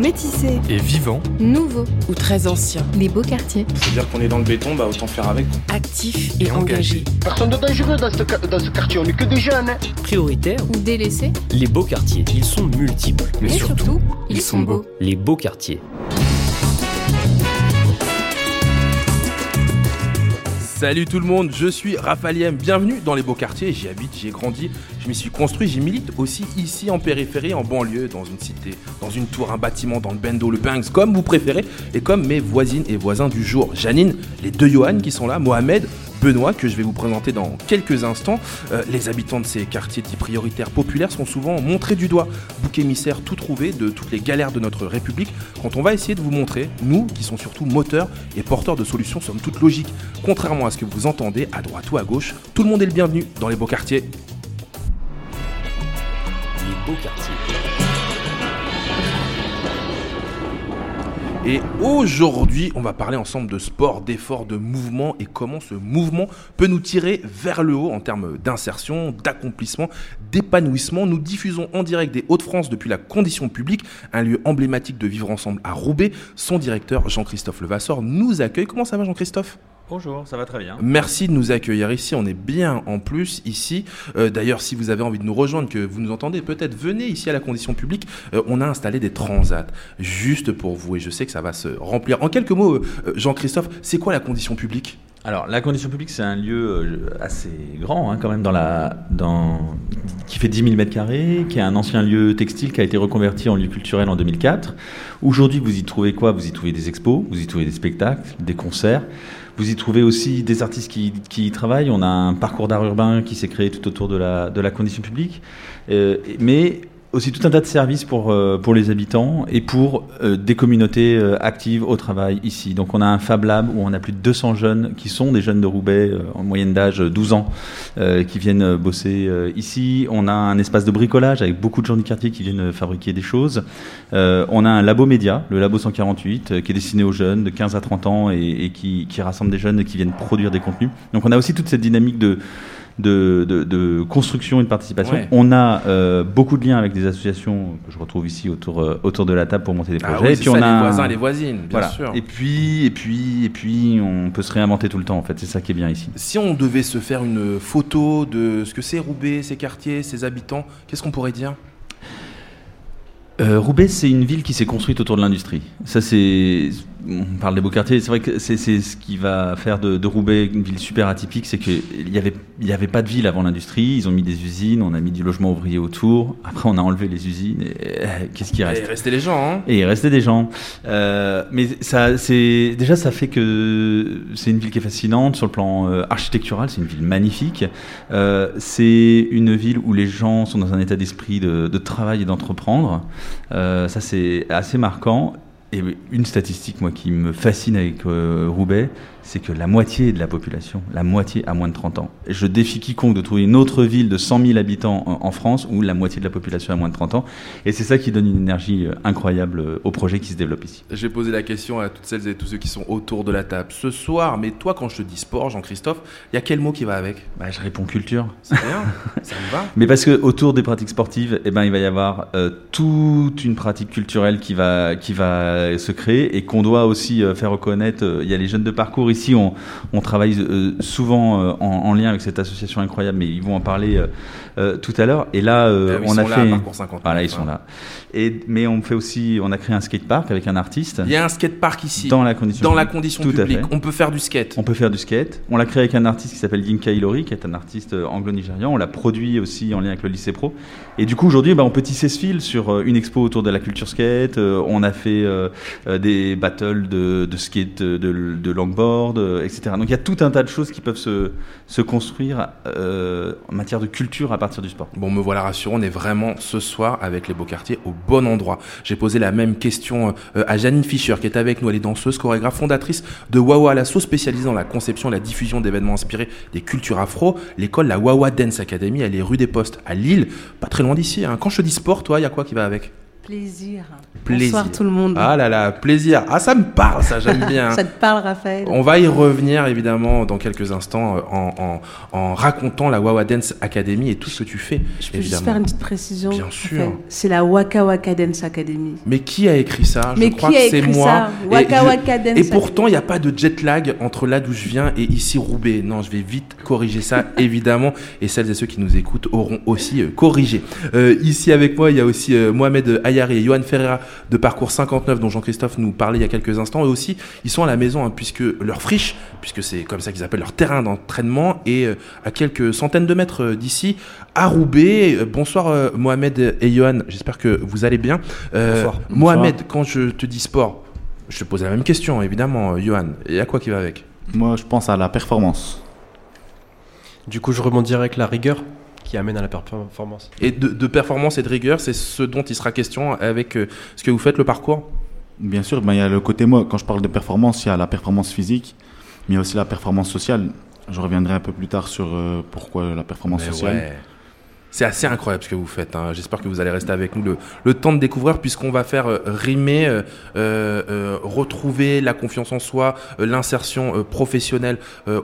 Métissés et vivant, Nouveaux ou très anciens, Les Beaux Quartiers C'est-à-dire qu'on est dans le béton, bah autant faire avec. actifs et, Et engagés. engagés. Personne de dangereux dans ce, dans ce quartier, on n'est que des jeunes. hein. Prioritaires, Ou délaissés les beaux quartiers. Ils sont multiples, mais Et surtout, ils sont beaux. les beaux quartiers. Salut tout le monde, je suis Raphaël bienvenue dans les beaux quartiers, j'y habite, j'y ai grandi, je m'y suis construit, j'y milite aussi ici en périphérie, en banlieue, dans une cité, dans une tour, un bâtiment, dans le bendo, le Banks, comme vous préférez, et comme mes voisines et voisins du jour. Janine, les deux Johan qui sont là, Mohamed, Benoît, que je vais vous présenter dans quelques instants. Euh, les habitants de ces quartiers dits prioritaires populaires sont souvent montrés du doigt, bouc émissaire tout trouvé de toutes les galères de notre République, quand on va essayer de vous montrer, nous qui sont surtout moteurs et porteurs de solutions somme toute logiques, contrairement à ce que vous entendez à droite ou à gauche, tout le monde est le bienvenu dans les beaux quartiers. Les beaux quartiers. Et aujourd'hui, on va parler ensemble de sport, d'effort, de mouvement et comment ce mouvement peut nous tirer vers le haut en termes d'insertion, d'accomplissement, d'épanouissement. Nous diffusons en direct des Hauts-de-France depuis la condition publique, un lieu emblématique de vivre ensemble à Roubaix. Son directeur, Jean-Christophe Levasseur, nous accueille. Comment ça va, Jean-Christophe? Bonjour, ça va très bien. Merci de nous accueillir ici, on est bien en plus ici. Euh, D'ailleurs, si vous avez envie de nous rejoindre, que vous nous entendez, peut-être venez ici à la condition publique. Euh, on a installé des transats juste pour vous et je sais que ça va se remplir. En quelques mots, euh, Jean-Christophe, c'est quoi la condition publique? Alors, la condition publique, c'est un lieu assez grand, hein, quand même, dans la, dans, qui fait 10 000 m2, qui est un ancien lieu textile qui a été reconverti en lieu culturel en 2004. Aujourd'hui, vous y trouvez quoi? Vous y trouvez des expos, vous y trouvez des spectacles, des concerts. Vous y trouvez aussi des artistes qui, y travaillent. On a un parcours d'art urbain qui s'est créé tout autour de la, de la condition publique. Euh, mais aussi tout un tas de services pour, euh, pour les habitants et pour euh, des communautés euh, actives au travail ici. Donc on a un Fab Lab où on a plus de 200 jeunes qui sont des jeunes de Roubaix euh, en moyenne d'âge euh, 12 ans euh, qui viennent euh, bosser euh, ici. On a un espace de bricolage avec beaucoup de gens du quartier qui viennent euh, fabriquer des choses. Euh, on a un labo média, le labo 148, euh, qui est destiné aux jeunes de 15 à 30 ans et, et qui, qui rassemble des jeunes qui viennent produire des contenus. Donc on a aussi toute cette dynamique de de, de, de construction et de participation. Ouais. On a euh, beaucoup de liens avec des associations que je retrouve ici autour, euh, autour de la table pour monter des projets. Ah oui, et puis ça, on a les voisins, les voisines, bien voilà. sûr. Et puis, et puis, et puis, on peut se réinventer tout le temps. En fait, c'est ça qui est bien ici. Si on devait se faire une photo de ce que c'est Roubaix, ses quartiers, ses habitants, qu'est-ce qu'on pourrait dire? Euh, Roubaix, c'est une ville qui s'est construite autour de l'industrie. Ça, c'est. On parle des beaux quartiers. C'est vrai que c'est ce qui va faire de, de Roubaix une ville super atypique. C'est qu'il n'y avait, il y avait pas de ville avant l'industrie. Ils ont mis des usines, on a mis du logement ouvrier autour. Après, on a enlevé les usines. Et euh, qu'est-ce qui Et reste restez les gens, hein Et il restait des gens. Euh, mais ça, c'est déjà ça fait que c'est une ville qui est fascinante sur le plan euh, architectural. C'est une ville magnifique. Euh, c'est une ville où les gens sont dans un état d'esprit de, de travail et d'entreprendre. Ça, c'est assez marquant. Et une statistique, moi, qui me fascine avec euh, Roubaix, c'est que la moitié de la population, la moitié a moins de 30 ans. Je défie quiconque de trouver une autre ville de 100 000 habitants en, France où la moitié de la population a moins de 30 ans. Et c'est ça qui donne une énergie euh, incroyable euh, au projet qui se développe ici. Je vais poser la question à toutes celles et tous ceux qui sont autour de la table ce soir. Mais toi, quand je te dis sport, Jean-Christophe, il y a quel mot qui va avec? Bah, je réponds culture. C'est bien, ça me va. Mais parce que autour des pratiques sportives, eh ben, il va y avoir euh, toute une pratique culturelle qui va, qui va se créer et qu'on doit aussi euh, faire reconnaître. Euh, Il y a les jeunes de parcours ici, on, on travaille euh, souvent euh, en, en lien avec cette association incroyable, mais ils vont en parler euh, tout à l'heure. Et là, Ah ils on sont a là, fait. Parcours 50. Voilà, ils sont là. Et, mais on fait aussi, on a créé un skatepark avec un artiste Il y a un skatepark ici, dans la condition. dans la condition Tout publique. On peut faire du skate. On peut faire du skate. On l'a créé avec un artiste qui s'appelle Yinka Ilori, qui est un artiste anglo-nigérian. On l'a produit aussi en lien avec le lycée pro. Et du coup, aujourd'hui, bah, on peut tisser ce fil sur une expo autour de la culture skate. On a fait des battles de, de skate de, de longboard. Euh. Donc il y a tout un tas de choses qui peuvent se, se construire euh, en matière de culture à partir du sport. Bon, me voilà rassuré, on est vraiment ce soir avec les beaux quartiers au bon endroit. J'ai posé la même question euh, à Janine Fischer qui est avec nous. Elle est danseuse, chorégraphe, fondatrice de Wawa Lasso, spécialisée dans la conception et la diffusion d'événements inspirés des cultures afro. L'école, la Wawa Dance Academy, elle est rue des Postes à Lille, pas très loin d'ici. hein. Quand je dis sport, toi, il y a quoi qui va avec? Plaisir. Plaisir. Bonsoir tout le monde. Ah là là, plaisir. Ah, ça me parle, ça, j'aime bien. Ça te parle, Raphaël? On va y revenir évidemment dans quelques instants euh, en, en, en racontant la Wawa Dance Academy et tout ce que tu fais. Je peux évidemment. juste faire une petite précision Bien sûr. C'est la Waka Waka Dance Academy. Mais qui a écrit ça? Mais Je crois qui a que c'est moi. ça? Et Waka je- Waka Dance Et pourtant, il n'y a pas de jet lag entre là d'où je viens et ici Roubaix. Non, je vais vite corriger ça, évidemment. Et celles et ceux qui nous écoutent auront aussi euh, corrigé. Euh, ici avec moi, il y a aussi euh, Mohamed Et Johan Ferreira de Parcours 59, dont Jean-Christophe nous parlait il y a quelques instants. Eux aussi, ils sont à la maison, hein, puisque leur friche, puisque c'est comme ça qu'ils appellent leur terrain d'entraînement, est euh, à quelques centaines de mètres euh, d'ici, à Roubaix. Euh, bonsoir euh, Mohamed et Johan, j'espère que vous allez bien. Euh, Bonsoir. Mohamed, quand je te dis sport, je te pose la même question, évidemment, euh, Johan. Et à quoi qui va avec? Moi, je pense à la performance. Du coup, je rebondirai avec la rigueur qui amène à la performance. Et de, de performance et de rigueur, c'est ce dont il sera question avec euh, ce que vous faites, le parcours? Bien sûr, ben, il y a le côté, moi, quand je parle de performance, il y a la performance physique, mais il y a aussi la performance sociale. Je reviendrai un peu plus tard sur euh, pourquoi la performance Mais sociale. ouais. C'est assez incroyable ce que vous faites. hein. J'espère que vous allez rester avec nous le, temps de découvrir, puisqu'on va faire euh, rimer, euh, euh, retrouver la confiance en soi, l'insertion professionnelle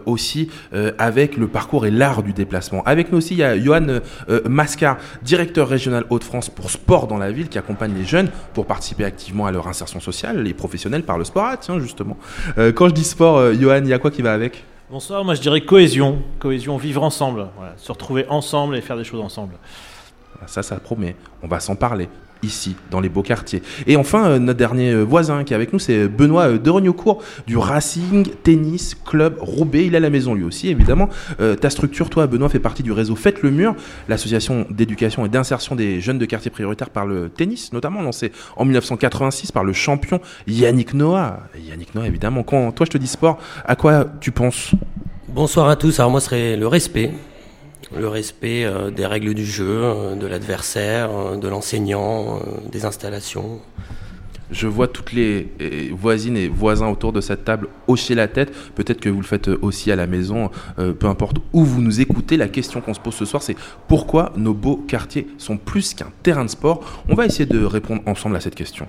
aussi, avec le parcours et l'art du déplacement. Avec nous aussi, il y a Johan Mascar, directeur régional Hauts-de-France pour sport dans la ville, qui accompagne les jeunes pour participer activement à leur insertion sociale, les professionnels par le sport. Ah, tiens, justement. Quand je dis sport, Johan, il y a quoi qui va avec? Bonsoir, moi je dirais cohésion. Cohésion, vivre ensemble. Se retrouver ensemble et faire des choses ensemble. Ça, ça promet. On va s'en parler ici, dans les beaux quartiers. Et enfin, euh, notre dernier euh, voisin qui est avec nous, c'est Benoît euh, de Rognocourt du Racing Tennis Club Roubaix. Il est à la maison lui aussi, évidemment. Euh, ta structure, toi, Benoît, fait partie du réseau Faites le Mur, l'association d'éducation et d'insertion des jeunes de quartiers prioritaires par le tennis, notamment lancée en 1986 par le champion Yannick Noah. Yannick Noah, évidemment. Quand toi, je te dis sport, à quoi tu penses? Bonsoir à tous. Alors moi, ce serait le respect. Le respect euh, des règles du jeu, euh, de l'adversaire, euh, de l'enseignant, des installations. Je vois toutes les voisines et voisins autour de cette table hocher la tête. Peut-être que vous le faites aussi à la maison, peu importe où vous nous écoutez. La question qu'on se pose ce soir, c'est pourquoi nos beaux quartiers sont plus qu'un terrain de sport? On va essayer de répondre ensemble à cette question.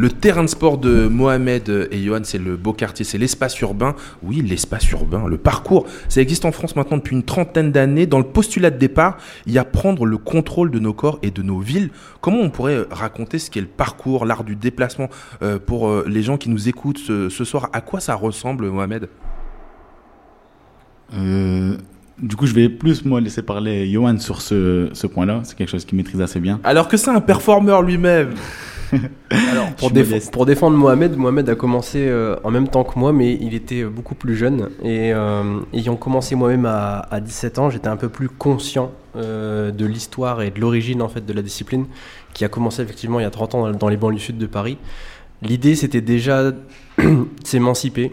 Le terrain de sport de Mohamed et Johan, c'est le beau quartier, c'est l'espace urbain. Oui, l'espace urbain, le parcours. Ça existe en France maintenant depuis une trentaine d'années. Dans le postulat de départ, il y a prendre le contrôle de nos corps et de nos villes. Comment on pourrait raconter ce qu'est le parcours, l'art du déplacement euh, pour euh, les gens qui nous écoutent ce, ce soir? À quoi ça ressemble, Mohamed? Euh, du coup, je vais plus, moi, laisser parler Johan sur ce, ce point-là. C'est quelque chose qu'il maîtrise assez bien. Alors que c'est un performeur lui-même. Alors, pour, déf- défendre Mohamed, Mohamed a commencé euh, en même temps que moi, mais il était beaucoup plus jeune. Et euh, ayant commencé moi-même à, à 17 ans, j'étais un peu plus conscient euh, de l'histoire et de l'origine en fait de la discipline, qui a commencé effectivement il y a 30 ans dans, les banlieues sud de Paris. L'idée, c'était déjà de s'émanciper.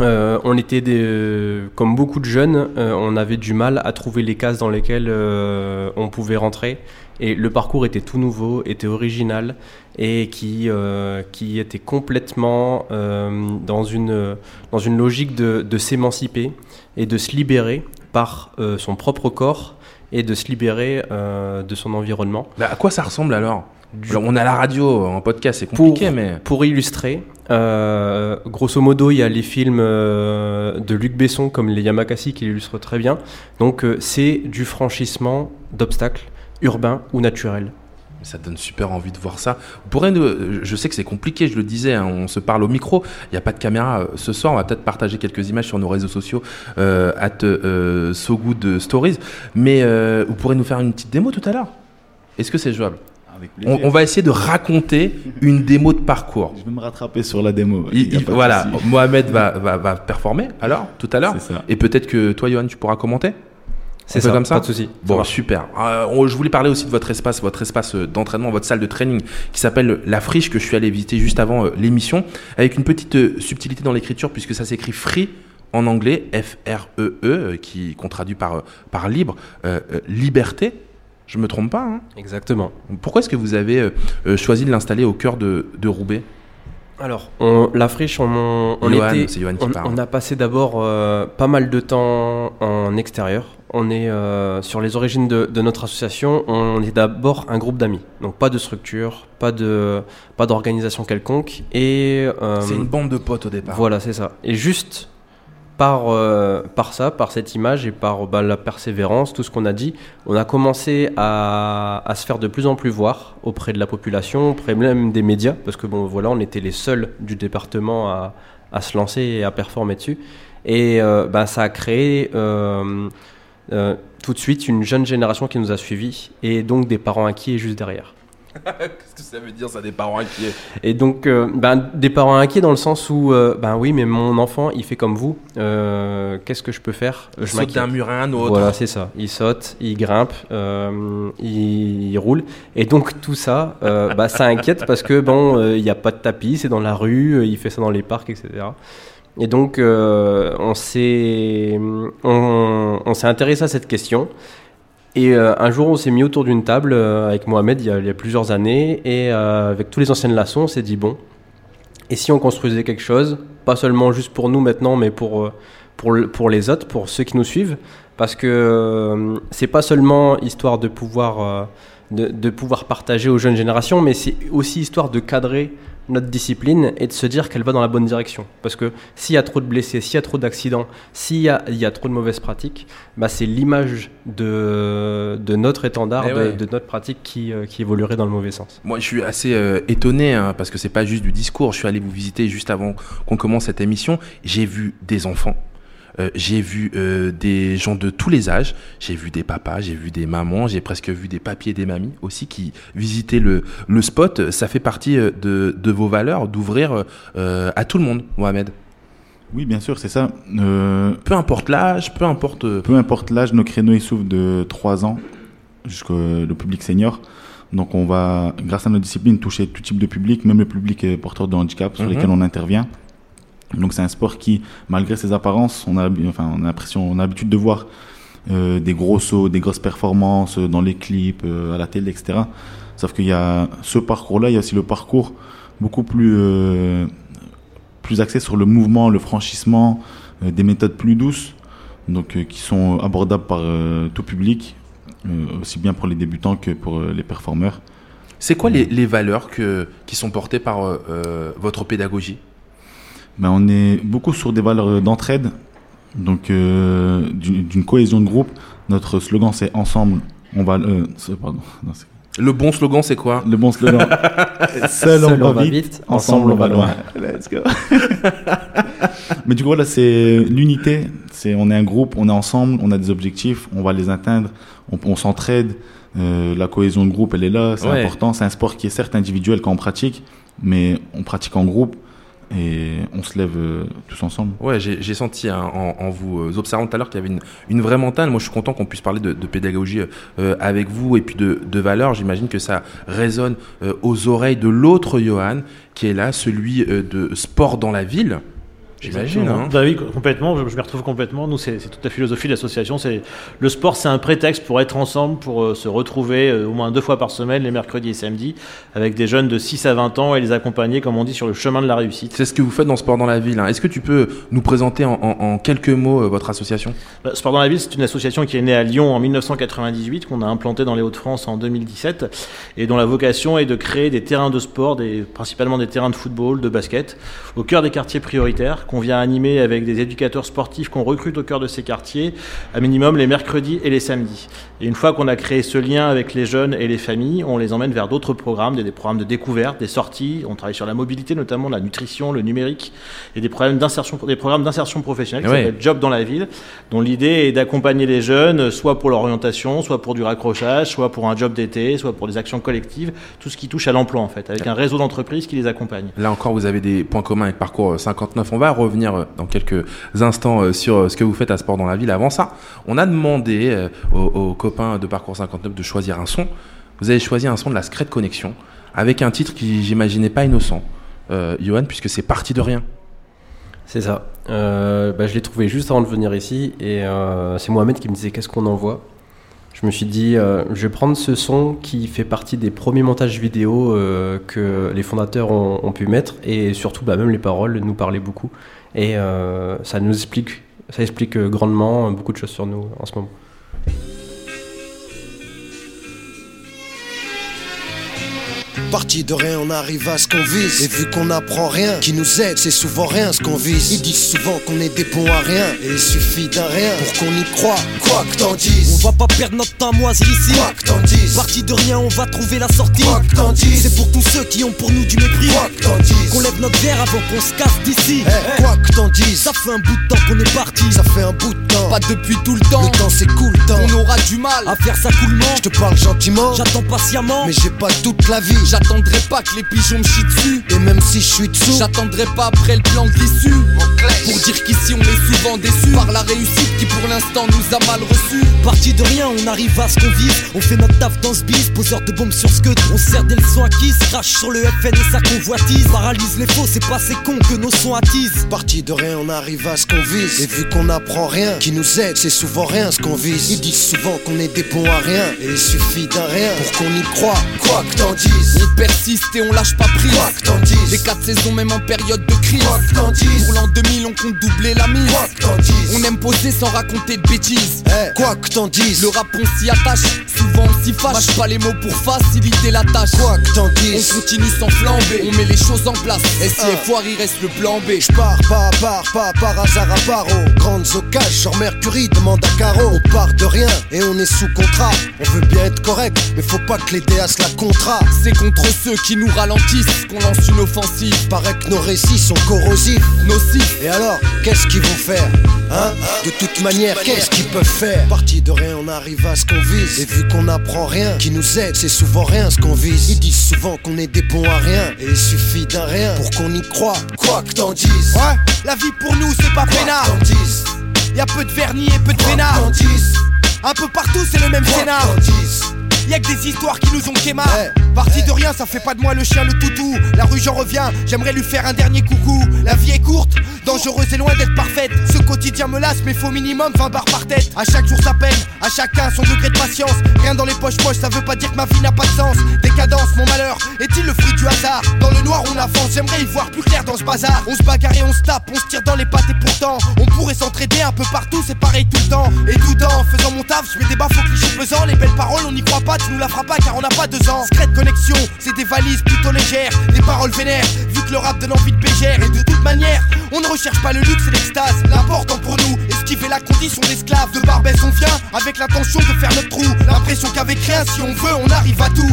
Euh, on était des, euh, comme beaucoup de jeunes, euh, on avait du mal à trouver les cases dans lesquelles on pouvait rentrer. Et le parcours était tout nouveau, était original et qui, euh, qui était complètement euh, dans, une, dans une logique de, de s'émanciper et de se libérer par euh, son propre corps et de se libérer de son environnement. Bah, à quoi ça ressemble alors? Alors, On a la radio en podcast, c'est Pour, compliqué, mais. pour illustrer, euh, grosso modo, il y a les films euh, de Luc Besson comme les Yamakasi qui l'illustrent très bien. Donc euh, c'est du franchissement d'obstacles urbains ou naturels. Ça donne super envie de voir ça. Vous pourrez nous- je sais que c'est compliqué, je le disais, hein, on se parle au micro, il n'y a pas de caméra euh, ce soir, on va peut-être partager quelques images sur nos réseaux sociaux, euh, at euh, So Good Stories, mais euh, vous pourrez nous faire une petite démo tout à l'heure. Est-ce que c'est jouable? On, va essayer de raconter une démo de parcours. Je vais me rattraper sur la démo. Il- Il voilà. Mohamed va, va, va performer alors, tout à l'heure, et peut-être que toi, Johan, tu pourras commenter? C'est ça, comme ça pas de souci. Bon, super. Euh, je voulais parler aussi de votre espace, votre espace euh, d'entraînement, votre salle de training qui s'appelle La Friche que je suis allé visiter juste avant euh, l'émission, avec une petite euh, subtilité dans l'écriture puisque ça s'écrit free en anglais, F-R-E-E, qui qu'on traduit par, par libre, euh, euh, liberté. Je me trompe pas. Hein Exactement. Pourquoi est-ce que vous avez choisi de l'installer au cœur de, de Roubaix Alors, on- la friche, on, on Johan, était, c'est Johan qui on, parle. on a passé d'abord euh, pas mal de temps en extérieur. On est euh, sur les origines de, de notre association. On est d'abord un groupe d'amis, donc pas de structure, pas de pas d'organisation quelconque. Et euh, C'est une bande de potes au départ. Voilà, c'est ça. Et juste par, euh, par ça, par cette image et par bah, la persévérance, tout ce qu'on a dit, on a commencé à, à se faire de plus en plus voir auprès de la population, auprès même des médias, parce que bon, voilà, on était les seuls du département à, à se lancer et à performer dessus. Et bah, ça a créé euh, tout de suite une jeune génération qui nous a suivis et donc des parents inquiets juste derrière. Qu'est-ce que ça veut dire, ça, des parents inquiets? Et donc, euh, ben, des parents inquiets dans le sens où, euh, ben oui, mais mon enfant, il fait comme vous. Euh, Qu'est-ce que je peux faire? Il Je saute d'un mur à un autre. Voilà, c'est ça. Il saute, il grimpe, il, il roule. Et donc, tout ça, bah, ça inquiète parce que, bon, il n'y a pas de tapis, c'est dans la rue, il fait ça dans les parcs, etc. Et donc, euh, on s'est on, s'est intéressé à cette question. Et euh, un jour, on s'est mis autour d'une table euh, avec Mohamed il y, a, plusieurs années, et avec tous les anciens de Lasson, on s'est dit bon, et si on construisait quelque chose, pas seulement juste pour nous maintenant, mais pour pour, pour les autres, pour ceux qui nous suivent, parce que c'est pas seulement histoire de pouvoir de, de pouvoir partager aux jeunes générations, mais c'est aussi histoire de cadrer notre discipline et de se dire qu'elle va dans la bonne direction. Parce que s'il y a trop de blessés, s'il y a trop d'accidents, s'il y y a trop de mauvaises pratiques, bah c'est l'image de, de notre étendard, Eh de, ouais. de notre pratique qui, euh, qui évoluerait dans le mauvais sens. Moi, je suis assez euh, étonné hein, parce que c'est pas juste du discours. Je suis allé vous visiter juste avant qu'on commence cette émission. J'ai vu des enfants. Euh, j'ai vu euh, des gens de tous les âges, j'ai vu des papas, j'ai vu des mamans, j'ai presque vu des papiers et des mamies aussi qui visitaient le, le spot. Ça fait partie euh, de, de vos valeurs d'ouvrir euh, à tout le monde, Mohamed. Oui, bien sûr, c'est ça. Peu importe l'âge, peu importe. peu importe l'âge, nos créneaux ils s'ouvrent de 3 ans jusqu'au public senior. Donc on va, grâce à notre discipline, toucher tout type de public, même le public porteur de handicap sur Mhm. lesquels on intervient. Donc c'est un sport qui, malgré ses apparences, on a, enfin, on a l'impression, on a l'habitude de voir euh, des gros sauts, des grosses performances euh, dans les clips, euh, à la télé, etc. Sauf qu'il y a ce parcours-là, il y a aussi le parcours beaucoup plus, euh, plus axé sur le mouvement, le franchissement, des méthodes plus douces, donc qui sont abordables par tout public, aussi bien pour les débutants que pour les performeurs. C'est quoi les, les valeurs que, qui sont portées par votre pédagogie? Ben, on est beaucoup sur des valeurs d'entraide, donc euh, d'une cohésion de groupe. Notre slogan c'est ensemble, on va. euh, pardon, non, Le bon slogan, c'est quoi? Le bon slogan. Seul, on, va vite, ensemble on va loin. Let's go. Mais du coup voilà, c'est l'unité. C'est on est un groupe, on est ensemble, on a des objectifs, on va les atteindre, on, on s'entraide. Euh, la cohésion de groupe, elle est là, c'est Ouais. important. C'est un sport qui est certes individuel quand on pratique, mais on pratique en groupe et on se lève euh, tous ensemble. Ouais, j'ai senti hein, en, en vous euh, observant tout à l'heure qu'il y avait une, une vraie mentale. Moi, je suis content qu'on puisse parler de, de pédagogie euh, avec vous et puis de, de valeurs. J'imagine que ça résonne euh, aux oreilles de l'autre Johan qui est là, celui euh, de sport dans la ville. J'imagine. Hein. Bah oui, complètement, je, je m'y retrouve complètement. Nous, c'est c'est toute la philosophie de l'association. C'est Le sport, c'est un prétexte pour être ensemble, pour euh, se retrouver euh, au moins deux fois par semaine, les mercredis et samedis, avec des jeunes de 6 à 20 ans et les accompagner, comme on dit, sur le chemin de la réussite. C'est ce que vous faites dans Sport dans la ville. hein. Est-ce que tu peux nous présenter en, en- en quelques mots euh, votre association? Bah, Sport dans la ville, c'est une association qui est née à Lyon en 1998, qu'on a implantée dans les Hauts-de-France en 2017, et dont la vocation est de créer des terrains de sport, des, principalement des terrains de football, de basket, au cœur des quartiers prioritaires, qu'on vient animer avec des éducateurs sportifs qu'on recrute au cœur de ces quartiers, à minimum les mercredis et les samedis. Et une fois qu'on a créé ce lien avec les jeunes et les familles, on les emmène vers d'autres programmes, des, des programmes de découverte, des sorties. On travaille sur la mobilité, notamment la nutrition, le numérique, et des problèmes d'insertion, des programmes d'insertion professionnelle qui Ouais. s'appellent Job dans la ville, dont l'idée est d'accompagner les jeunes, soit pour l'orientation, soit pour du raccrochage, soit pour un job d'été, soit pour des actions collectives, tout ce qui touche à l'emploi en fait, avec un réseau d'entreprises qui les accompagne. Là encore, vous avez des points communs avec Parcours 59. On va revenir euh, dans quelques instants euh, sur euh, ce que vous faites à Sport dans la ville. Avant ça, on a demandé aux, aux de Parcours 59 de choisir un son. Vous avez choisi un son de la Secret Connection avec un titre qui j'imaginais pas innocent. Euh, Johan, puisque c'est parti de rien. C'est ça. Euh, bah, je l'ai trouvé juste avant de venir ici et euh, c'est Mohamed qui me disait qu'est-ce qu'on envoie? Je me suis dit, euh, je vais prendre ce son qui fait partie des premiers montages vidéo que les fondateurs ont, ont pu mettre et surtout, bah, même les paroles nous parlaient beaucoup et ça nous explique, ça explique grandement beaucoup de choses sur nous en ce moment. Parti de rien, on arrive à ce qu'on vise. Et vu qu'on n'apprend rien, qui nous aide, c'est souvent rien ce qu'on vise. Ils disent souvent qu'on est des bons à rien. Et il suffit d'un rien pour qu'on y croit. Quoi que t'en dises. On va pas perdre notre temps à moisir ici. Quoi que t'en dises. Parti de rien, on va trouver la sortie. Quoi que t'en dises. C'est pour tous ceux qui ont pour nous du mépris. Quoi que t'en dises. Qu'on lève notre verre avant qu'on se casse d'ici. Eh, Quoi que t'en dises. Ça fait un bout de temps qu'on est parti. Ça fait un bout de temps. Pas depuis tout le temps. Le temps s'écoule, temps. On aura du mal à faire ça coulement. Je te parle gentiment. J'attends patiemment. Mais j'ai pas toute la vie. J'attendrai pas que les pigeons me chient dessus. Et même si je suis dessous. J'attendrai pas après le plan de l'issue. Pour dire qu'ici on est souvent déçus par la réussite qui pour l'instant nous a mal reçus. Parti de rien, on arrive à ce qu'on vise. On fait notre taf dans ce bis, poseur de bombes sur ce que on sert des leçons acquises. Crache sur le FN et sa convoitise. Paralyse les faux, c'est pas ces cons que nos sons attisent. Parti de rien, on arrive à ce qu'on vise. Et vu qu'on n'apprend rien, qui nous aide, c'est souvent rien ce qu'on vise. Ils disent souvent qu'on est des bons à rien. Et il suffit d'un rien pour qu'on y croit. Quoi que t'en dises. On persiste et on lâche pas prise. Quoi que t'en dises. Les quatre saisons, même en période de crise. Pour l'an 2000, on compte doubler la mise. On aime poser sans raconter de bêtises. Eh, quoi que t'en dises. Le rap, on s'y attache. Souvent, on s'y fâche. Mâche pas les mots pour faciliter la tâche. Quoi que t'en On dises. continue sans flamber. On met les choses en place. Et si est foire, il reste le plan B. Je pars pas à part, pas par hasard à part aux grandes occasions. Genre Mercury demande à Caro. On part de rien et on est sous contrat. On veut bien être correct, mais faut pas que les déas la contrat. C'est contre ceux qui nous ralentissent qu'on lance une offensive. Paraît que nos récits sont corrosifs. Nocifs. Et alors, qu'est-ce qu'ils vont faire Hein? De toute manière, qu'est-ce qu'ils peuvent faire? Parti de rien, on arrive à ce qu'on vise. Et vu qu'on n'apprend rien, qui nous aide, c'est souvent rien ce qu'on vise. Ils disent souvent qu'on est des bons à rien. Et il suffit d'un rien pour qu'on y croit. Quoi que t'en dises. Ouais, la vie pour nous, c'est pas peinard. que t'en dises. Y a peu de vernis et peu de dises. Un peu partout, c'est le même scénar. Y'a que des histoires qui nous ont quémar. Parti de rien, ça fait pas de moi le chien, le toutou. La rue, j'en reviens, j'aimerais lui faire un dernier coucou. La vie est courte, dangereuse et loin d'être parfaite. Ce quotidien me lasse, mais faut minimum 20 barres par tête. À chaque jour sa peine, à chacun son degré de patience. Rien dans les poches poches, ça veut pas dire que ma vie n'a pas de sens. Décadence, mon malheur, est-il le fruit du hasard? Dans le noir, on avance, j'aimerais y voir plus clair dans ce bazar. On se bagarre et on se tape, on se tire dans les pattes et pourtant, on pourrait s'entraider un peu partout, c'est pareil tout le temps. Et tout en faisant mon taf, je mets des baffes aux clichés pesants. Les belles paroles, on n'y croit pas, tu nous la feras pas car on n'a pas deux ans. C'est des valises plutôt légères, des paroles vénères, vu que le rap donne envie de bégère. Et de toute manière, on ne recherche pas le luxe et l'extase. L'important pour nous, esquiver la condition d'esclave. De Barbès, on vient avec l'intention de faire notre trou. L'impression qu'avec rien, si on veut, on arrive à tout.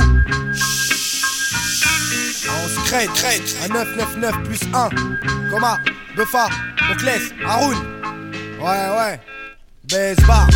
On se crête, crête, à 999 plus 1. Coma, Buffa, Moclès, Haroun. Ouais, ouais. Besbar,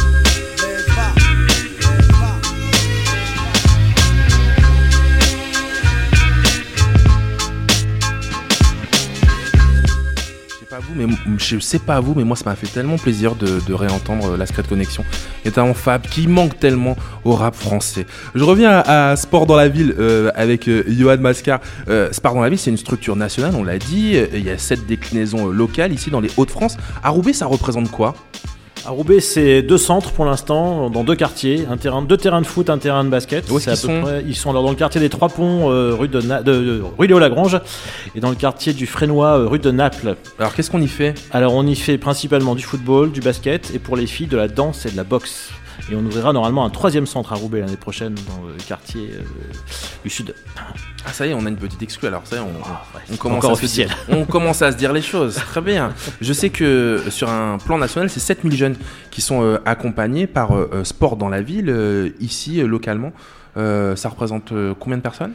pas vous, je sais pas vous, mais moi ça m'a fait tellement plaisir de, réentendre euh, la Secret Connection. Et notamment Fab qui manque tellement au rap français. Je reviens à, Sport dans la ville euh, avec euh, Johan Mascar. Euh, Sport dans la ville, c'est une structure nationale, on l'a dit. Il y a sept déclinaisons locales ici dans les Hauts-de-France. À Roubaix, ça représente quoi? À Roubaix, c'est deux centres pour l'instant, dans deux quartiers, un terrain, deux terrains de foot, un terrain de basket. Où à peu sont près- Ils sont alors dans le quartier des Trois Ponts, euh, rue de, Na- de, de- rue Léo Lagrange, et dans le quartier du Frénois, euh, rue de Naples. Alors qu'est-ce qu'on y fait? Alors on y fait principalement du football, du basket, et pour les filles, de la danse et de la boxe. Et on ouvrira normalement un troisième centre à Roubaix l'année prochaine dans le quartier euh, du Sud. Ah ça y est, on a une petite exclue alors ça y est, on, on c'est commence encore à se officiel. dire- on commence à se dire les choses. Très bien. Je sais que sur un plan national, c'est 7000 jeunes qui sont euh, accompagnés par euh, euh, Sport dans la ville, euh, ici, euh, localement. Euh, ça représente euh, combien de personnes?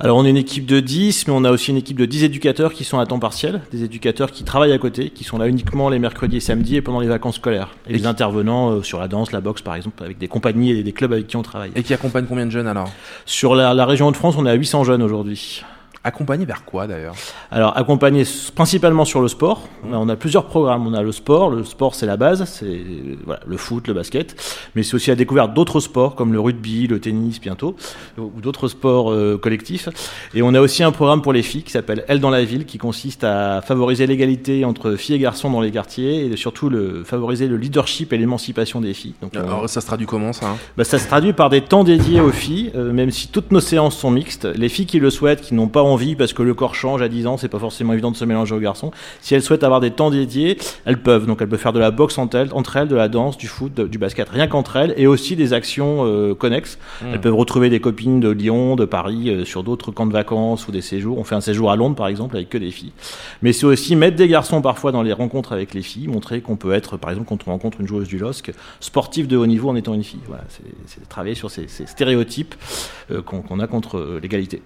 Alors on est une équipe de 10, mais on a aussi une équipe de 10 éducateurs qui sont à temps partiel, des éducateurs qui travaillent à côté, qui sont là uniquement les mercredis et samedis et pendant les vacances scolaires. Et, des intervenants euh, sur la danse, la boxe par exemple, avec des compagnies et des clubs avec qui on travaille. Et qui accompagnent combien de jeunes alors? Sur la, la région de France, on est à 800 jeunes aujourd'hui. Accompagner vers quoi d'ailleurs Alors, accompagner s- principalement sur le sport. Là, on a plusieurs programmes. On a le sport. Le sport, c'est la base. C'est voilà, le foot, le basket. Mais c'est aussi la découverte d'autres sports comme le rugby, le tennis bientôt, ou d'autres sports euh, collectifs. Et on a aussi un programme pour les filles qui s'appelle Elle dans la ville, qui consiste à favoriser l'égalité entre filles et garçons dans les quartiers et surtout le, favoriser le leadership et l'émancipation des filles. Donc, euh, Alors ça se traduit comment ça hein bah, ça se traduit par des temps dédiés aux filles, euh, même si toutes nos séances sont mixtes. Les filles qui le souhaitent, qui n'ont pas envie parce que le corps change à 10 ans, c'est pas forcément évident de se mélanger aux garçons. Si elles souhaitent avoir des temps dédiés, elles peuvent. Donc elles peuvent faire de la boxe entre elles, entre elles de la danse, du foot, de- du basket, rien qu'entre elles, et aussi des actions euh, connexes. Mm. Elles peuvent retrouver des copines de Lyon, de Paris, euh, sur d'autres camps de vacances ou des séjours. On fait un séjour à Londres par exemple avec que des filles. Mais c'est aussi mettre des garçons parfois dans les rencontres avec les filles, montrer qu'on peut être, par exemple, quand on rencontre une joueuse du LOSC, sportif de haut niveau en étant une fille. Voilà, c'est- travailler sur ces, ces stéréotypes euh, qu'on a contre l'égalité.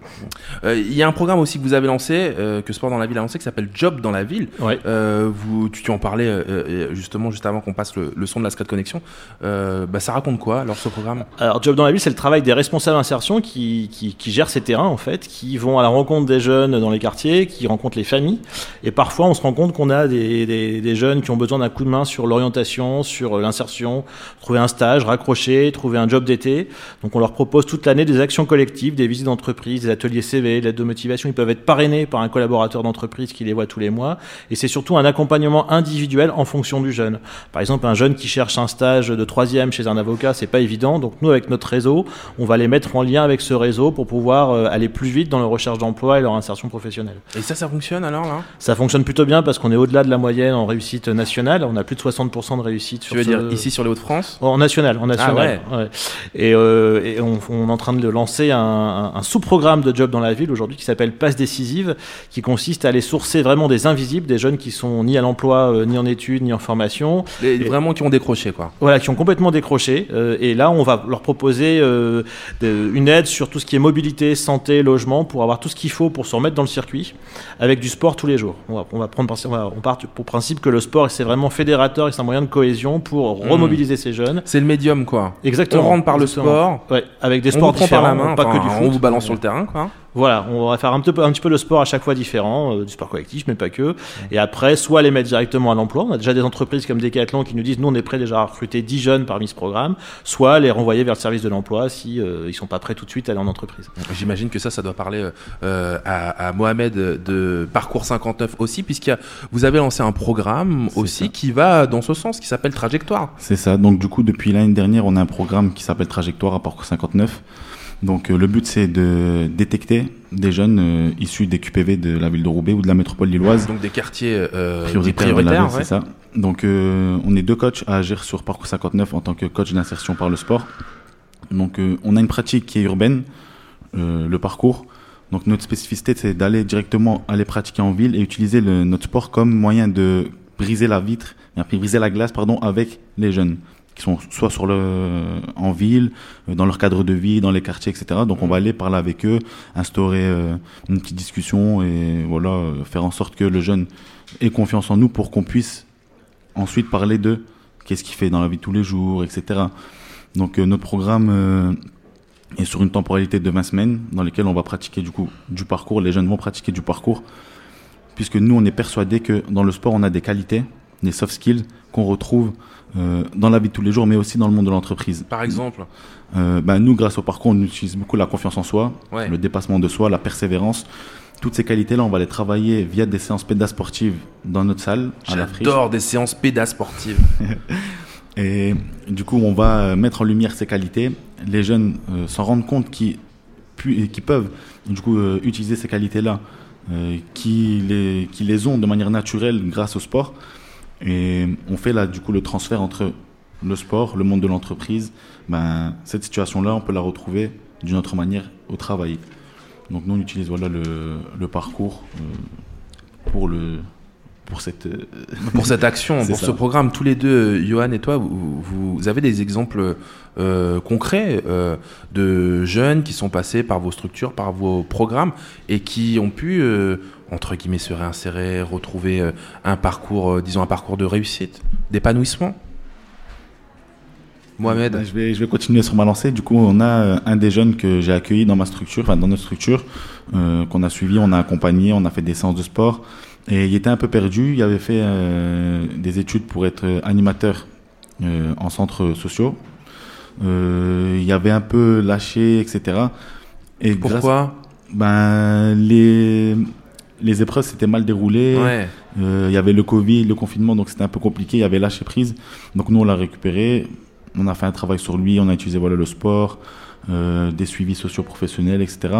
Il y a un programme aussi que vous avez lancé, euh, que Sport dans la ville a lancé, qui s'appelle Job dans la ville. Euh, vous, tu, tu en parlais euh, euh, justement juste avant qu'on passe le, le son de la Scrat Connexion. Bah, ça raconte quoi alors ce programme? Alors, Job dans la ville, c'est le travail des responsables insertion qui, qui, qui gèrent ces terrains, en fait, qui vont à la rencontre des jeunes dans les quartiers, qui rencontrent les familles. Et parfois, on se rend compte qu'on a des, des, des jeunes qui ont besoin d'un coup de main sur l'orientation, sur l'insertion, trouver un stage, raccrocher, trouver un job d'été. Donc, on leur propose toute l'année des actions collectives, des visites d'entreprise, des ateliers CV, l'aide de motivation. Ils peuvent être parrainés par un collaborateur d'entreprise qui les voit tous les mois. Et c'est surtout un accompagnement individuel en fonction du jeune. Par exemple, un jeune qui cherche un stage de troisième chez un avocat, c'est pas évident. Donc nous, avec notre réseau, on va les mettre en lien avec ce réseau pour pouvoir euh, aller plus vite dans leur recherche d'emploi et leur insertion professionnelle. Et ça, ça fonctionne alors là? Ça fonctionne plutôt bien parce qu'on est au-delà de la moyenne en réussite nationale. On a plus de 60% de réussite. Tu sur veux ce- dire ici sur les Hauts-de-France? En national, en national. Ah ouais. Et, euh, et on, on est en train de lancer un- un sous-programme de job dans la ville aujourd'hui qui s'appelle Passe décisive, qui consiste à aller sourcer vraiment des invisibles, des jeunes qui sont ni à l'emploi, euh, ni en études, ni en formation. Les- Et- Vraiment qui ont décroché quoi. voilà, qui ont complètement décroché. euh, et là, on va leur proposer euh, de- une aide sur tout ce qui est mobilité, santé, logement, pour avoir tout ce qu'il faut pour se remettre dans le circuit, avec du sport tous les jours. On va, on va prendre, on, va- on part pour principe que le sport, c'est vraiment fédérateur et c'est un moyen de cohésion pour Mmh. remobiliser ces jeunes. C'est le médium quoi. Exactement. On rentre par le sport. Ouais, avec des on sports différents, par la main, pas enfin, que du foot. On vous balance sur le terrain quoi. Voilà, on va faire un petit peu, un petit peu de sport à chaque fois différent, euh, du sport collectif, mais pas que. Et après, soit les mettre directement à l'emploi. On a déjà des entreprises comme Decathlon qui nous disent, nous, on est prêt déjà à recruter 10 jeunes parmi ce programme. Soit les renvoyer vers le service de l'emploi si euh, ils sont pas prêts tout de suite à aller en entreprise. J'imagine que ça, ça doit parler euh, à, à Mohamed de Parcours 59 aussi, puisque vous avez lancé un programme aussi qui va dans ce sens, qui s'appelle Trajectoire. C'est ça. Donc du coup, depuis l'année dernière, on a un programme qui s'appelle Trajectoire à Parcours 59. Donc euh, le but, c'est de détecter des jeunes euh, issus des QPV de la ville de Roubaix ou de la métropole lilloise. Donc des quartiers euh, prioritaires, ouais. c'est ça. Donc euh, on est deux coachs à agir sur Parcours 59 en tant que coach d'insertion par le sport. Donc euh, on a une pratique qui est urbaine, euh, le parcours. Donc notre spécificité, c'est d'aller directement aller pratiquer en ville et utiliser le, notre sport comme moyen de briser la vitre, et après briser la glace, pardon, avec les jeunes qui sont soit sur le, en ville, euh, dans leur cadre de vie, dans les quartiers, etc. Donc on va aller parler avec eux, instaurer euh, une petite discussion et voilà, euh, faire en sorte que le jeune ait confiance en nous pour qu'on puisse ensuite parler de qu'est-ce qu'il fait dans la vie de tous les jours, etc. Donc notre programme est sur une temporalité de 20 semaines dans lesquelles on va pratiquer du coup du parcours. Les jeunes vont pratiquer du parcours puisque nous on est persuadé que dans le sport on a des qualités, des soft skills qu'on retrouve euh, dans la vie de tous les jours, mais aussi dans le monde de l'entreprise. Par exemple Euh, bah, Nous, grâce au parcours, on utilise beaucoup la confiance en soi, Ouais. le dépassement de soi, la persévérance. Toutes ces qualités-là, on va les travailler via des séances pédasportives dans notre salle. J'adore des séances pédasportives. Et du coup, on va euh, mettre en lumière ces qualités. Les jeunes euh, s'en rendent compte qu'ils peuvent du coup euh, utiliser ces qualités-là, euh, qui les qui les ont de manière naturelle grâce au sport. Et on fait là du coup le transfert entre le sport, le monde de l'entreprise. Ben cette situation-là, on peut la retrouver d'une autre manière au travail. Donc nous, on utilise voilà le, le parcours euh, pour le pour cette euh, pour cette action, pour ça. ce programme, tous les deux, Johan et toi, vous, vous avez des exemples euh, concrets euh, de jeunes qui sont passés par vos structures, par vos programmes et qui ont pu, euh, entre guillemets, se réinsérer, retrouver euh, un parcours, euh, disons un parcours de réussite, d'épanouissement. Mohamed. Bah, je, vais, je vais continuer sur ma lancée. Du coup, on a euh, un des jeunes que j'ai accueilli dans ma structure, enfin dans notre structure, euh, qu'on a suivi, on a accompagné, on a fait des séances de sport. Et il était un peu perdu. Il avait fait euh, des études pour être animateur euh, en centres sociaux. Il avait un peu lâché, etc. Et Pourquoi? Ben les les épreuves s'étaient mal déroulées. Ouais. Euh, il y avait le Covid, le confinement, donc c'était un peu compliqué. Il y avait lâché prise. Donc nous, on l'a récupéré. On a fait un travail sur lui. On a utilisé voilà, le sport, euh, des suivis socio-professionnels, etc.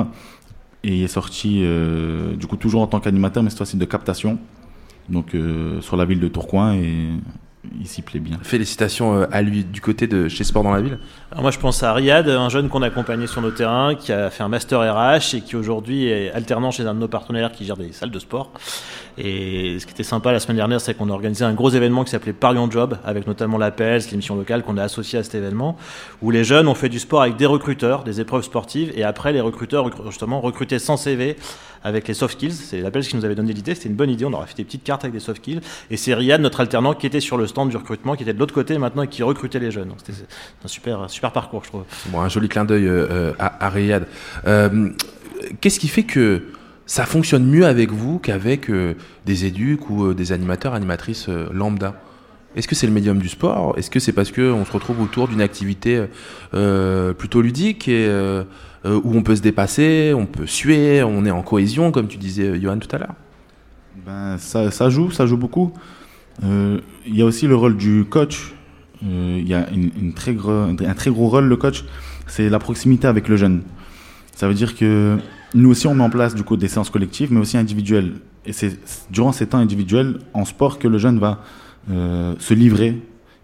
Et il est sorti, euh, du coup, toujours en tant qu'animateur, mais cette fois-ci de captation. Donc sur la ville de Tourcoing. Et il s'y plaît bien. Félicitations euh, à lui du côté de chez Sport dans la ville. Alors moi je pense à Riyad, un jeune qu'on a accompagné sur nos terrains, qui a fait un master RH et qui aujourd'hui est alternant chez un de nos partenaires qui gère des salles de sport. Et ce qui était sympa la semaine dernière, c'est qu'on a organisé un gros événement qui s'appelait Paris en Job, avec notamment l'APELS, l'émission locale qu'on a associée à cet événement, où les jeunes ont fait du sport avec des recruteurs, des épreuves sportives, et après les recruteurs recru- justement recrutaient sans CV avec les soft skills. C'est l'APELS qui nous avait donné l'idée, c'était une bonne idée, on aurait fait des petites cartes avec des soft skills. Et c'est Riyad, notre alternant, qui était sur le stand du recrutement, qui était de l'autre côté maintenant et qui recrutait les jeunes. C'était un super, super parcours, je trouve. Bon, un joli clin d'œil euh, euh, à, à Riyad. Euh, Qu'est-ce qui fait que ça fonctionne mieux avec vous qu'avec des éducs ou des animateurs, animatrices lambda? Est-ce que c'est le médium du sport? Est-ce que c'est parce qu'on se retrouve autour d'une activité plutôt ludique et, euh, où on peut se dépasser, on peut suer, on est en cohésion, comme tu disais, euh, Johan, tout à l'heure Ben, ça, ça joue, ça joue beaucoup. Euh, Il y a aussi le rôle du coach. Il y a une, très un très gros rôle, le coach, c'est la proximité avec le jeune. Ça veut dire que nous aussi, on met en place du coup des séances collectives, mais aussi individuelles. Et c'est durant ces temps individuels en sport que le jeune va se livrer.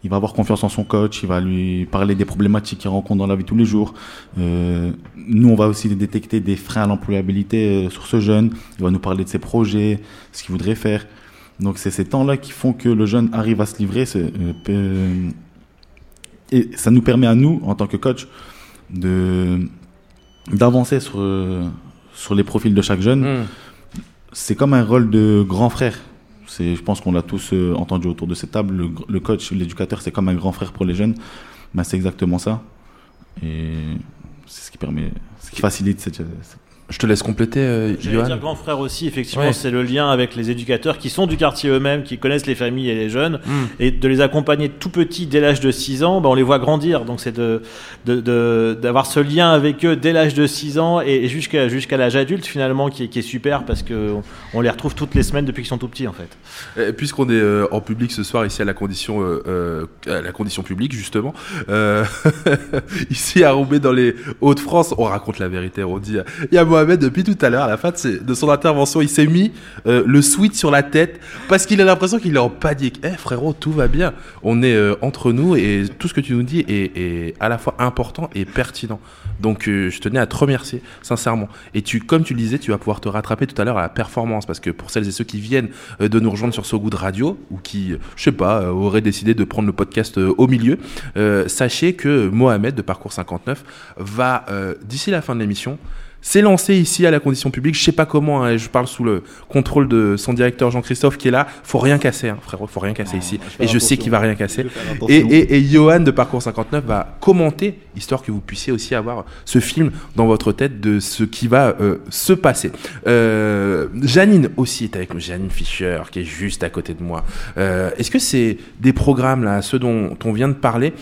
Il va avoir confiance en son coach, il va lui parler des problématiques qu'il rencontre dans la vie tous les jours. Euh, nous, on va aussi détecter des freins à l'employabilité euh, sur ce jeune. Il va nous parler de ses projets, ce qu'il voudrait faire. Donc, c'est ces temps-là qui font que le jeune arrive à se livrer. euh, et ça nous permet à nous, en tant que coach, de d'avancer sur, sur les profils de chaque jeune. Mm. C'est comme un rôle de grand frère. C'est, je pense qu'on l'a tous euh, entendu autour de cette table. Le, le coach, l'éducateur, c'est comme un grand frère pour les jeunes. Ben, c'est exactement ça. Et c'est ce qui permet, ce qui facilite cette. cette- Je te laisse compléter, euh, Johan. dire grand frère aussi, effectivement, Ouais. c'est le lien avec les éducateurs qui sont du quartier eux-mêmes, qui connaissent les familles et les jeunes, Mm. et de les accompagner tout petits dès l'âge de 6 ans, bah, on les voit grandir. Donc c'est de, de, de- d'avoir ce lien avec eux dès l'âge de 6 ans et, et jusqu'à, jusqu'à l'âge adulte finalement, qui est, qui est super parce qu'on on les retrouve toutes les semaines depuis qu'ils sont tout petits en fait. Puisqu'on est euh, en public ce soir ici à la condition, euh, euh, à la condition publique justement, euh, ici à Roubaix dans les Hauts-de-France, on raconte la vérité. On dit, il y a Mohamed depuis tout à l'heure, à la fin de, son intervention, il s'est mis euh, le sweat sur la tête parce qu'il a l'impression qu'il est en panique. Eh frérot, tout va bien. On est euh, entre nous et tout ce que tu nous dis est, à la fois important et pertinent. Donc euh, je tenais à te remercier sincèrement. Et tu, comme tu le disais, tu vas pouvoir te rattraper tout à l'heure à la performance parce que pour celles et ceux qui viennent de nous rejoindre sur So Good Radio ou qui, je sais pas, auraient décidé de prendre le podcast au milieu, sachez que Mohamed de Parcours 59 va d'ici la fin de l'émission s'est lancé ici à la condition publique. Je sais pas comment, hein, je parle sous le contrôle de son directeur Jean-Christophe qui est là. Faut rien casser, hein, frérot, faut rien casser ici. Et je sais qu'il va rien casser. Et, et, et Johan de Parcours 59 va commenter, histoire que vous puissiez aussi avoir ce film dans votre tête de ce qui va euh, se passer. Euh, Janine aussi est avec nous, Janine Fischer, qui est juste à côté de moi. Euh, Est-ce que c'est des programmes, là, ceux dont on vient de parler,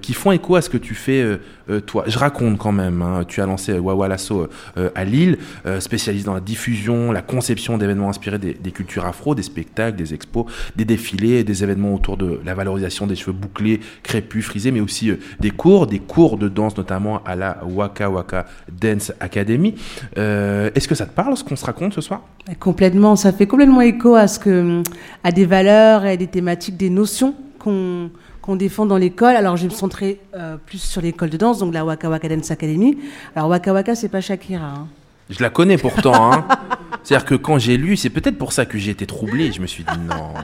qui font écho à ce que tu fais, toi? Je raconte quand même, hein, tu as lancé Wawa Lasso euh, à Lille, euh, spécialisé dans la diffusion, la conception d'événements inspirés des, cultures afro, des spectacles, des expos, des défilés, des événements autour de la valorisation des cheveux bouclés, crépus, frisés, mais aussi euh, des cours, des cours de danse, notamment à la Waka Waka Dance Academy. Est-ce que ça te parle, ce qu'on se raconte ce soir? Complètement, ça fait complètement écho à ce que, à des valeurs à des thématiques, des notions qu'on qu'on défend dans l'école. Alors, je vais me centrer euh, plus sur l'école de danse, donc la Waka Waka Dance Academy. Alors, Waka Waka, c'est pas Shakira. hein. Je la connais pourtant. Hein. C'est-à-dire que quand j'ai lu, c'est peut-être pour ça que j'ai été troublé. Je me suis dit non.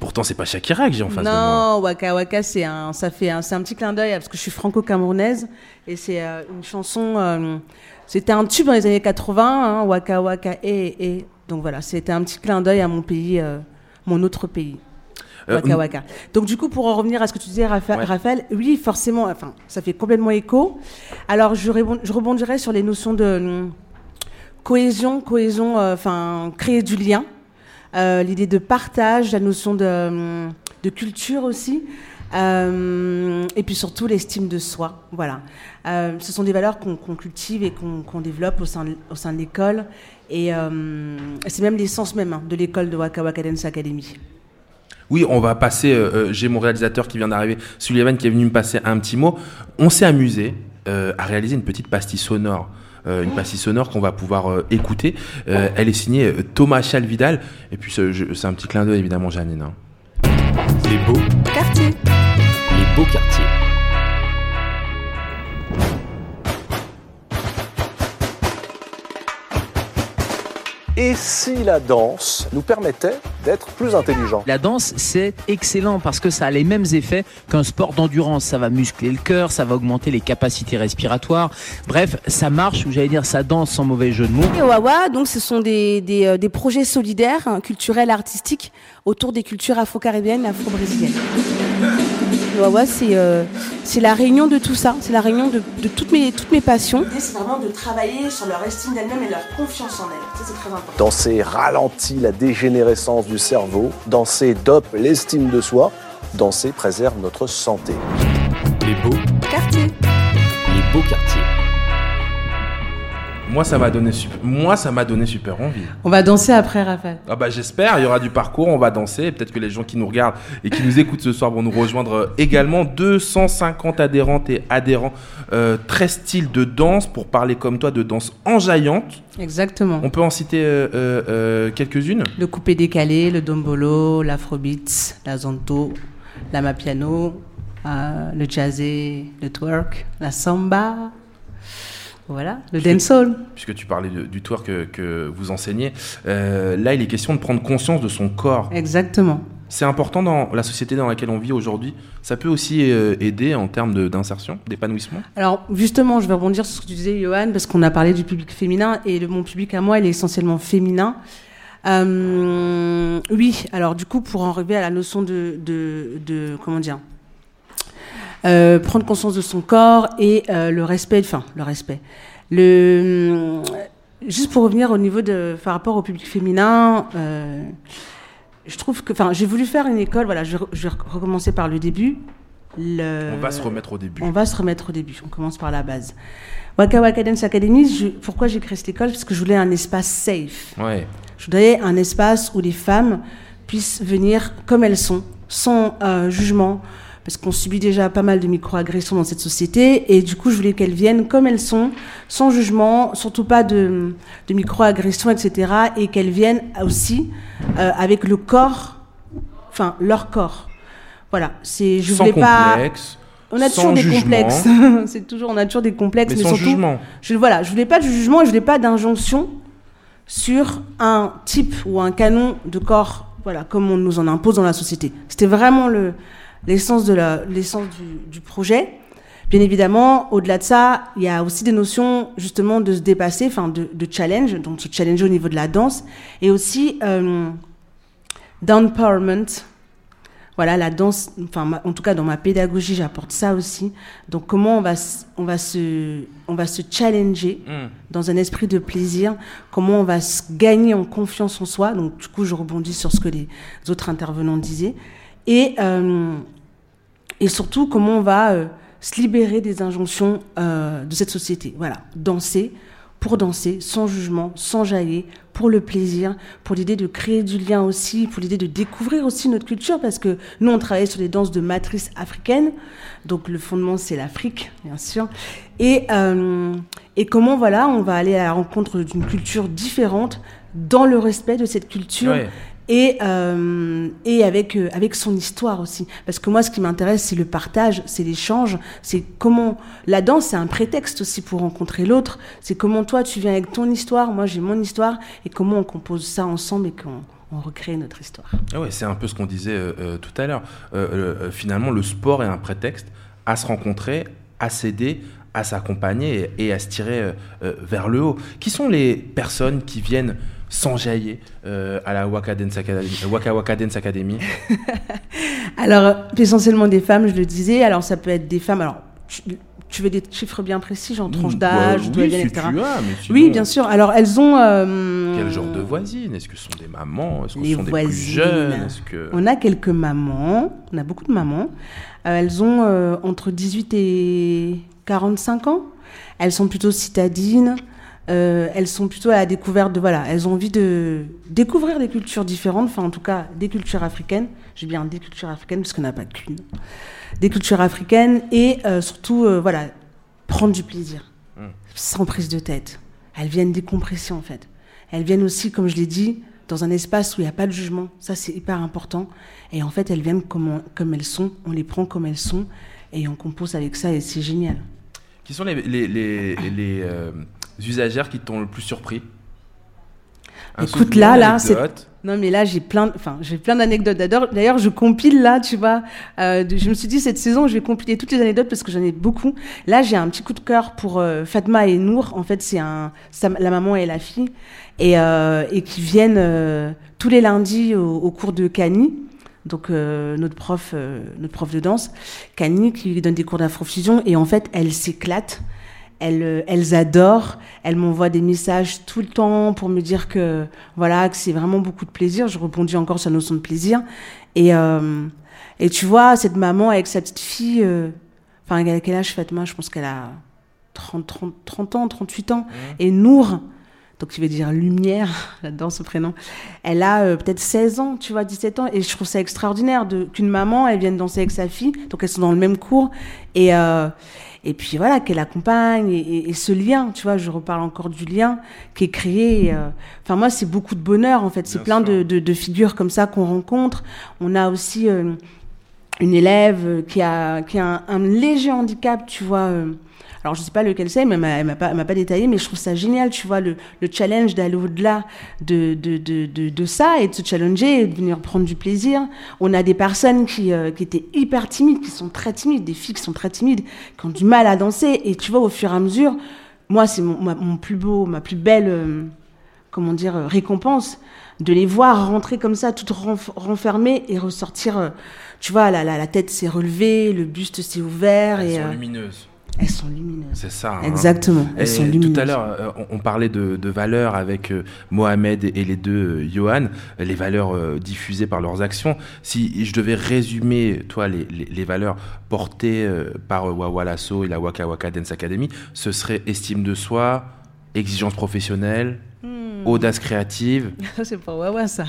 Pourtant, c'est pas Shakira que j'ai en face de moi. non, Waka Waka, c'est un, ça fait un, c'est un petit clin d'œil parce que je suis franco-camerounaise et c'est euh, une chanson. euh, c'était un tube dans les années 80, hein, Waka Waka et et. Donc voilà, c'était un petit clin d'œil à mon pays, euh, mon autre pays. Euh, Waka Waka. Donc du coup, pour en revenir à ce que tu disais, Rapha- Ouais. Raphaël, oui, forcément, enfin, ça fait complètement écho. Alors, je, rebond- je rebondirais sur les notions de hum, cohésion, cohésion, euh, enfin, créer du lien, euh, l'idée de partage, la notion de, hum, de culture aussi. euh, et puis surtout l'estime de soi. Voilà. Euh, ce sont des valeurs qu'on cultive et qu'on développe au sein de, au sein de l'école. Et euh, c'est même l'essence même hein, de l'école de Waka Waka Dance Academy. Oui, on va passer. euh, euh, J'ai mon réalisateur qui vient d'arriver, Sullivan, qui est venu me passer un petit mot. On s'est amusé euh, à réaliser une petite pastille sonore. euh, une pastille sonore qu'on va pouvoir euh, écouter. Euh, elle est signée euh, Thomas Chalvidal. Et puis, c'est un petit clin d'œil, évidemment, Janine. hein. Les beaux Quartier. Les beaux quartiers. Et si la danse nous permettait d'être plus intelligents? La danse, c'est excellent parce que ça a les mêmes effets qu'un sport d'endurance. Ça va muscler le cœur, ça va augmenter les capacités respiratoires. Bref, ça marche, ou j'allais dire ça danse sans mauvais jeu de mots. Et Wawa, donc, ce sont des, des, euh, des projets solidaires, hein, culturels, artistiques, autour des cultures afro-caribéennes et afro-brésiliennes. Le Wawa, c'est euh, c'est la réunion de tout ça, c'est la réunion de, de toutes, mes, toutes mes passions. L'idée, c'est vraiment de travailler sur leur estime d'elle-même et leur confiance en elle. Ça, c'est très important. Danser ralentit la dégénérescence du cerveau, danser dope l'estime de soi, danser préserve notre santé. Les beaux Quartier. Les beaux quartiers. Moi, ça m'a donné super. Moi, ça m'a donné super envie. On va danser après, Raphaël. Ah bah j'espère, il y aura du parcours, on va danser, peut-être que les gens qui nous regardent et qui nous écoutent ce soir vont nous rejoindre euh, également. 250 adhérentes et adhérents, euh, 13 styles de danse pour parler comme toi de danse enjaillante. Exactement. On peut en citer euh, euh, quelques-unes? Le coupé décalé, le dombolo, l'afrobeat, la zonto, la mapiano, le jazzé, le twerk, la samba. Voilà, le dancehall. Puisque tu parlais de- du twerk que, que vous enseignez, euh, là il est question de prendre conscience de son corps. Exactement. C'est important dans la société dans laquelle on vit aujourd'hui. Ça peut aussi euh, aider en termes d'insertion, d'épanouissement. Alors justement, je vais rebondir sur ce que tu disais, Johan, parce qu'on a parlé du public féminin et le, mon public à moi, il est essentiellement féminin. Euh, oui, alors du coup, pour en arriver à la notion de, de, de- comment dire, euh, prendre conscience de son corps et euh, le respect, enfin le respect. Le, juste pour revenir au niveau de, par rapport au public féminin, euh, je trouve que, enfin, j'ai voulu faire une école. Voilà, je, je vais recommencer par le début. Le- On va se remettre au début. On va se remettre au début. On commence par la base. Waka Waka Dance Academy, je- pourquoi j'ai créé cette école? Parce que je voulais un espace safe. Ouais. Je voulais un espace où les femmes puissent venir comme elles sont, sans euh, jugement, parce qu'on subit déjà pas mal de microagressions dans cette société, et du coup, je voulais qu'elles viennent comme elles sont, sans jugement, surtout pas de, de microagressions, etc., et qu'elles viennent aussi euh, avec le corps, enfin leur corps. Voilà, c'est je Sans voulais pas. complexe, On a sans toujours des jugement. complexes. c'est toujours, on a toujours des complexes, Mais mais, sans surtout, jugement. je voilà, je voulais pas de jugement et je voulais pas d'injonction sur un type ou un canon de corps, voilà, comme on nous en impose dans la société. C'était vraiment le l'essence de la l'essence du, du projet. Bien évidemment, au-delà de ça, il y a aussi des notions justement de se dépasser, enfin de, de challenge, donc se challenger au niveau de la danse, et aussi euh, d'empowerment. Voilà, la danse, enfin, en tout cas dans ma pédagogie, j'apporte ça aussi. Donc, comment on va, on va se, on va se challenger Mm. dans un esprit de plaisir, comment on va se gagner en confiance en soi. Donc, du coup, je rebondis sur ce que les autres intervenants disaient. Et, euh, et surtout, comment on va euh, se libérer des injonctions euh, de cette société. Voilà, danser pour danser, sans jugement, sans jaillir, pour le plaisir, pour l'idée de créer du lien aussi, pour l'idée de découvrir aussi notre culture, parce que nous, on travaille sur des danses de matrice africaine, donc le fondement, c'est l'Afrique, bien sûr, et, euh, et comment, voilà, on va aller à la rencontre d'une culture différente, dans le respect de cette culture, Ouais. Et, euh, et avec, euh, avec son histoire aussi. Parce que moi, ce qui m'intéresse, c'est le partage, c'est l'échange, c'est comment... La danse, c'est un prétexte aussi pour rencontrer l'autre. C'est comment toi, tu viens avec ton histoire, moi j'ai mon histoire, et comment on compose ça ensemble et qu'on on recrée notre histoire. Ah ouais, c'est un peu ce qu'on disait euh, tout à l'heure. Finalement, le sport est un prétexte à se rencontrer, à s'aider, à s'accompagner et, à se tirer vers le haut. Qui sont les personnes qui viennent s'enjailler euh, à la Waka Dance Academy, euh, Waka Waka Dance Academy Alors, euh, essentiellement des femmes, je le disais. Alors, ça peut être des femmes. Alors, tu, tu veux des chiffres bien précis, genre tranche Mmh, d'âge, bah, oui, si etc. tu as, Oui, bien sûr. Alors, elles ont. euh, Quel genre de voisines? Est-ce que ce sont des mamans? Est-ce que ce sont des voisines. plus jeunes que... On a quelques mamans, on a beaucoup de mamans. Euh, elles ont euh, entre 18 et 45 ans. Elles sont plutôt citadines. Euh, elles sont plutôt à la découverte de voilà, elles ont envie de découvrir des cultures différentes, enfin en tout cas des cultures africaines. J'ai bien des cultures africaines parce qu'on n'a pas qu'une. Des cultures africaines et euh, surtout euh, voilà, prendre du plaisir, Mm. sans prise de tête. Elles viennent décompresser en fait. Elles viennent aussi, comme je l'ai dit, dans un espace où il n'y a pas de jugement. Ça, c'est hyper important. Et en fait, elles viennent comme, on- comme elles sont. On les prend comme elles sont. Et on compose avec ça. Et c'est génial. Qui sont les, les, les, les, usagères qui t'ont le plus surpris? Un Écoute, là, là, c'est. Non, mais là, j'ai plein, enfin, j'ai plein d'anecdotes. D'ailleurs, je compile là, tu vois. euh, je me suis dit cette saison, je vais compiler toutes les anecdotes parce que j'en ai beaucoup. Là, j'ai un petit coup de cœur pour euh, Fatma et Nour. En fait, c'est un, la maman et la fille, et, euh, et qui viennent tous les lundis au, au cours de Cani. Donc notre prof, notre prof de danse, Cani, qui donne des cours d'afrofusion, et en fait, elles s'éclatent. Elles, euh, elles adorent, elles m'envoient des messages tout le temps pour me dire que voilà que c'est vraiment beaucoup de plaisir. Je rebondis encore sur la notion de plaisir. Et, euh, et tu vois, cette maman avec sa petite fille, euh, enfin, a quel âge Fatma? Je pense qu'elle a 30, 30, 30 ans, 38 ans. Et Nour, donc qui veut dire lumière, j'adore ce prénom, elle a euh, peut-être 16 ans, tu vois, 17 ans. Et je trouve ça extraordinaire de- qu'une maman, elle vienne danser avec sa fille. Donc elles sont dans le même cours. Et, euh, et puis voilà, qu'elle accompagne. Et, et- et ce lien, tu vois, je reparle encore du lien qui est créé. euh, Enfin, moi, c'est beaucoup de bonheur, en fait. C'est plein de, de- de figures comme ça qu'on rencontre. On a aussi une élève euh, qui a, qui a un, léger handicap, tu vois. euh, alors, je sais pas lequel c'est, mais elle m'a- pas, m'a pas détaillé, mais je trouve ça génial, tu vois, le, le challenge d'aller au-delà de, de, de, de, de ça et de se challenger et de venir prendre du plaisir. On a des personnes qui, euh, qui étaient hyper timides, qui sont très timides, des filles qui sont très timides, qui ont du mal à danser. Et tu vois, au fur et à mesure, moi, c'est mon, ma- mon plus beau, ma plus belle, euh, comment dire, euh, récompense de les voir rentrer comme ça, toutes renf- renfermées et ressortir. Tu vois, la, la, la tête s'est relevée, le buste s'est ouvert. Elles et, sont euh, lumineuses. elles sont lumineuses. C'est ça. hein. Exactement, elles Et sont Tout lumineuses. à l'heure, euh, on, on parlait de, de valeurs avec euh, Mohamed et, et les deux euh, Johan, les valeurs euh, diffusées par leurs actions. Si je devais résumer, toi, les, les- les valeurs portées par Wawa Lasso et la Waka Waka Dance Academy, ce serait estime de soi, exigence professionnelle, Hmm. audace créative. C'est pour Wawa, ça.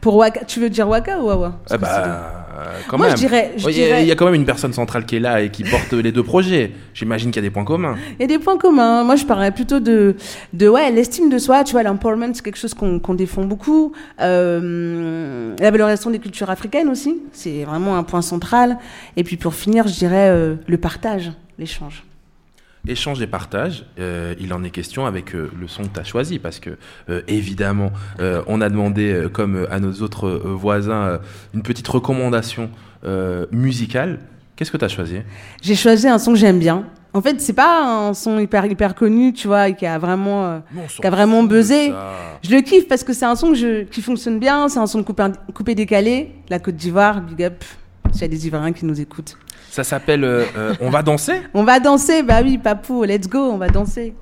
pour Waka, tu veux dire Waka ou Wawa? Parce que bah, euh, quand Moi, même. je dirais- je Il y, a- dirais- il y a quand même une personne centrale qui est là et qui porte les deux projets. J'imagine qu'il y a des points communs. Il y a des points communs. Moi, je parlerais plutôt de, de ouais, l'estime de soi. Tu vois, l'empowerment, c'est quelque chose qu'on qu'on défend beaucoup. Euh, la valorisation des cultures africaines aussi, c'est vraiment un point central. Et puis, pour finir, je dirais euh, le partage, l'échange. Échange et partage, euh, il en est question avec euh, le son que tu as choisi parce que euh, évidemment on a demandé comme à nos autres voisins une petite recommandation musicale. Qu'est-ce que tu as choisi? J'ai choisi un son que j'aime bien. En fait, c'est pas un son hyper hyper connu, tu vois, et qui a vraiment qui a vraiment buzzé. Je le kiffe parce que c'est un son que je, qui fonctionne bien, c'est un son coupé, coupé décalé, la Côte d'Ivoire, big up. S'il y a des Ivoiriens qui nous écoutent. Ça s'appelle euh, euh, On va danser? On va danser, bah oui, papou, let's go, on va danser.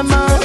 Calme mes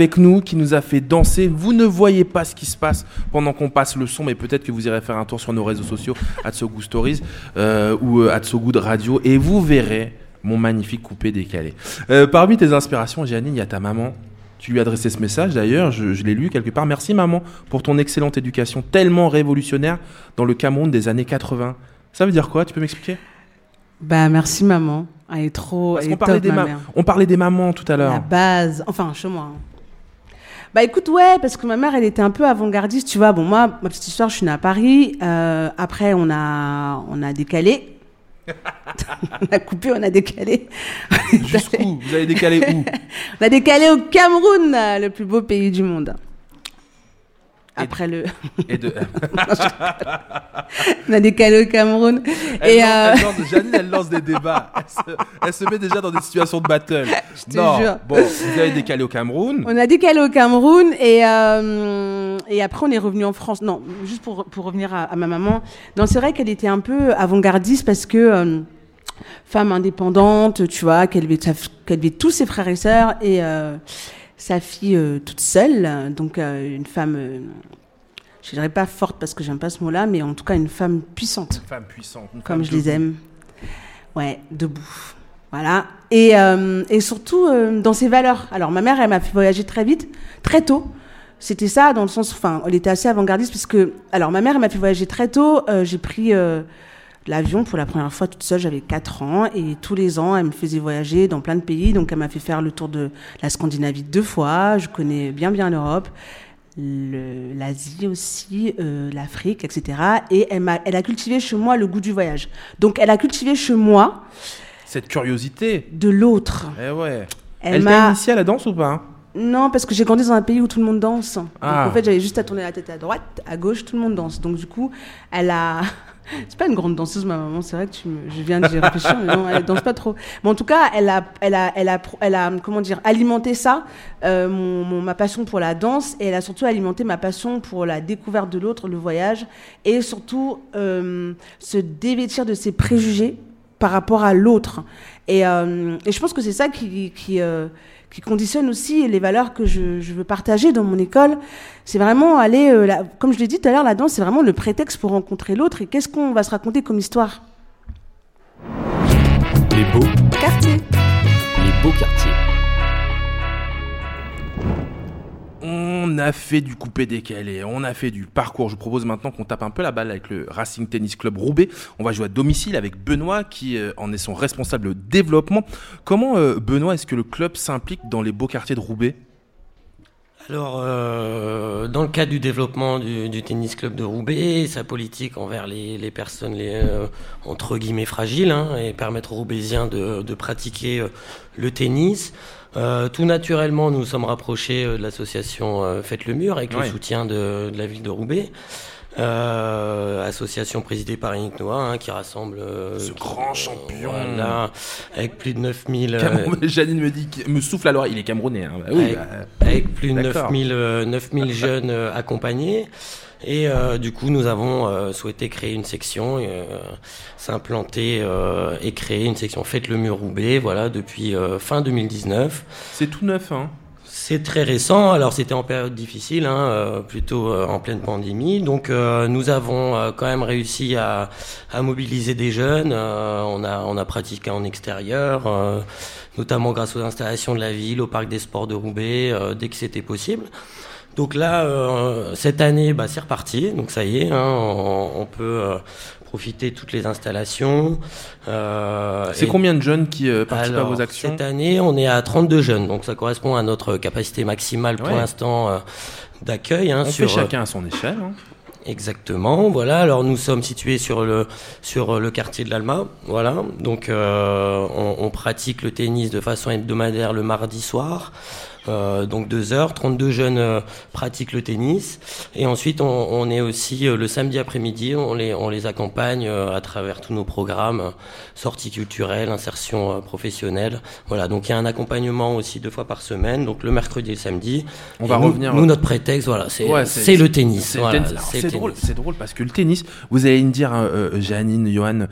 avec nous, qui nous a fait danser. Vous ne voyez pas ce qui se passe pendant qu'on passe le son, mais peut-être que vous irez faire un tour sur nos réseaux sociaux, Atsogood Stories euh, ou euh, Atsogood Radio, et vous verrez mon magnifique coupé décalé. Euh, parmi tes inspirations, Janine, il y a ta maman. Tu lui as adressé ce message d'ailleurs, je, je l'ai lu quelque part. Merci maman pour ton excellente éducation tellement révolutionnaire dans le Cameroun des années 80. Ça veut dire quoi? Tu peux m'expliquer? Bah merci maman. Elle est trop. Elle est parlait, top, des ma ma- mère. on parlait des mamans tout à l'heure. La base, enfin chez moi. Bah écoute, ouais, parce que ma mère, elle était un peu avant-gardiste, tu vois. Bon, moi, ma petite histoire, je suis née à Paris. Euh, après, on a, on a décalé. on a coupé, on a décalé. Jusqu'où? Vous avez décalé où? On a décalé au Cameroun, le plus beau pays du monde. Après le. Et de... on a décalé au Cameroun. Elle, et lance, euh, elle lance- Janine, elle lance des débats. Elle se, elle se met déjà dans des situations de battle. te non. jure. Bon, vous avez décalé au Cameroun. On a décalé au Cameroun et, euh, et après on est revenu en France. Non, juste pour, pour revenir à, à ma maman. Non, c'est vrai qu'elle était un peu avant-gardiste parce que euh, femme indépendante, tu vois, qu'elle avait, avait tous ses frères et sœurs et sa fille euh, toute seule. Donc euh, une femme, euh, je dirais pas forte parce que j'aime pas ce mot-là, mais en tout cas une femme puissante Femme puissante. une comme femme je les aime. Ouais, debout. Voilà. Et, et surtout dans ses valeurs. Alors ma mère, elle m'a fait voyager très vite, très tôt. C'était ça dans le sens, enfin, elle était assez avant-gardiste parce que, alors ma mère, elle m'a fait voyager très tôt. J'ai pris l'avion pour la première fois toute seule, j'avais 4 ans et tous les ans, elle me faisait voyager dans plein de pays. Donc elle m'a fait faire le tour de la Scandinavie deux fois. Je connais bien bien l'Europe le- l'Asie aussi, euh, l'Afrique, etc. Et elle, m'a, elle a cultivé chez moi le goût du voyage. Donc elle a cultivé chez moi Cette curiosité. de l'autre. Eh ouais. Elle Elle, t'a initié à la danse ou pas? Non, parce que j'ai grandi dans un pays où tout le monde danse. Ah. Donc en fait, j'avais juste à tourner la tête à droite, à gauche, tout le monde danse. Donc du coup, elle a. C'est pas une grande danseuse, ma maman. C'est vrai que tu me... je viens d'y réfléchir, mais non, elle danse pas trop. Mais en tout cas, elle a, elle a, elle a, elle a, comment dire, alimenté ça, euh, mon, mon- ma passion pour la danse, et elle a surtout alimenté ma passion pour la découverte de l'autre, le voyage, et surtout euh, se dévêtir de ses préjugés par rapport à l'autre. Et, euh, et je pense que c'est ça qui, qui, euh, qui conditionne aussi les valeurs que je, je veux partager dans mon école. C'est vraiment aller, euh, la- comme je l'ai dit tout à l'heure, la danse, c'est vraiment le prétexte pour rencontrer l'autre. Et qu'est-ce qu'on va se raconter comme histoire Les beaux, Quartier. les beaux quartiers. On a fait du coupé décalé, on a fait du parcours. Je vous propose maintenant qu'on tape un peu la balle avec le Racing Tennis Club Roubaix. On va jouer à domicile avec Benoît qui euh, en est son responsable développement. Comment, euh, Benoît, est-ce que le club s'implique dans les beaux quartiers de Roubaix? Alors, euh, dans le cadre du développement du, tennis club de Roubaix, sa politique envers les, personnes les, entre guillemets fragiles hein, et permettre aux Roubaisiens de, pratiquer le tennis. Euh, tout naturellement, nous nous sommes rapprochés euh, de l'association euh, Faites le Mur avec Ouais. le soutien de, de la ville de Roubaix. Euh, association présidée par Yannick Noah hein, qui rassemble euh, Ce qui- grand champion. voilà, avec plus de 9000 euh, Cameroun- Janine me dit, qu'il- me souffle à l'oreille, il est camerounais. hein. Bah oui, avec, bah, avec plus de d'accord. 9000 euh, 9000 jeunes accompagnés. Et euh, du coup, nous avons euh, souhaité créer une section, euh, s'implanter euh, et créer une section Faites le mur Roubaix, voilà, depuis euh, fin 2019. C'est tout neuf, hein C'est très récent. Alors c'était en période difficile, hein, euh, plutôt euh, en pleine pandémie. Donc euh, nous avons euh, quand même réussi à, à mobiliser des jeunes. Euh, on a on a pratiqué en extérieur, euh, notamment grâce aux installations de la ville, au parc des sports de Roubaix, euh, dès que c'était possible. Donc là, euh, cette année, bah, c'est reparti. Donc ça y est, hein, on, on peut euh, profiter de toutes les installations. Euh, C'est combien de jeunes qui participent à vos actions Cette année, on est à 32 jeunes, donc ça correspond à notre capacité maximale pour Ouais. l'instant d'accueil. Hein, On sur, fait chacun à son échelle. hein. Exactement, voilà. Alors nous sommes situés sur le sur le quartier de l'Alma, voilà. Donc euh, on, on pratique le tennis de façon hebdomadaire le mardi soir. Euh, donc deux heures, 32 jeunes euh, pratiquent le tennis et ensuite on, on est aussi euh, le samedi après-midi, on les on les accompagne euh, à travers tous nos programmes, sorties culturelles, insertion euh, professionnelle. Voilà, donc il y a un accompagnement aussi deux fois par semaine, donc le mercredi et le samedi. On Et va nous- revenir. Nous notre prétexte, voilà, c'est Ouais, le tennis. C'est voilà, drôle, c'est drôle parce que le tennis, vous allez me dire, Janine, Johan,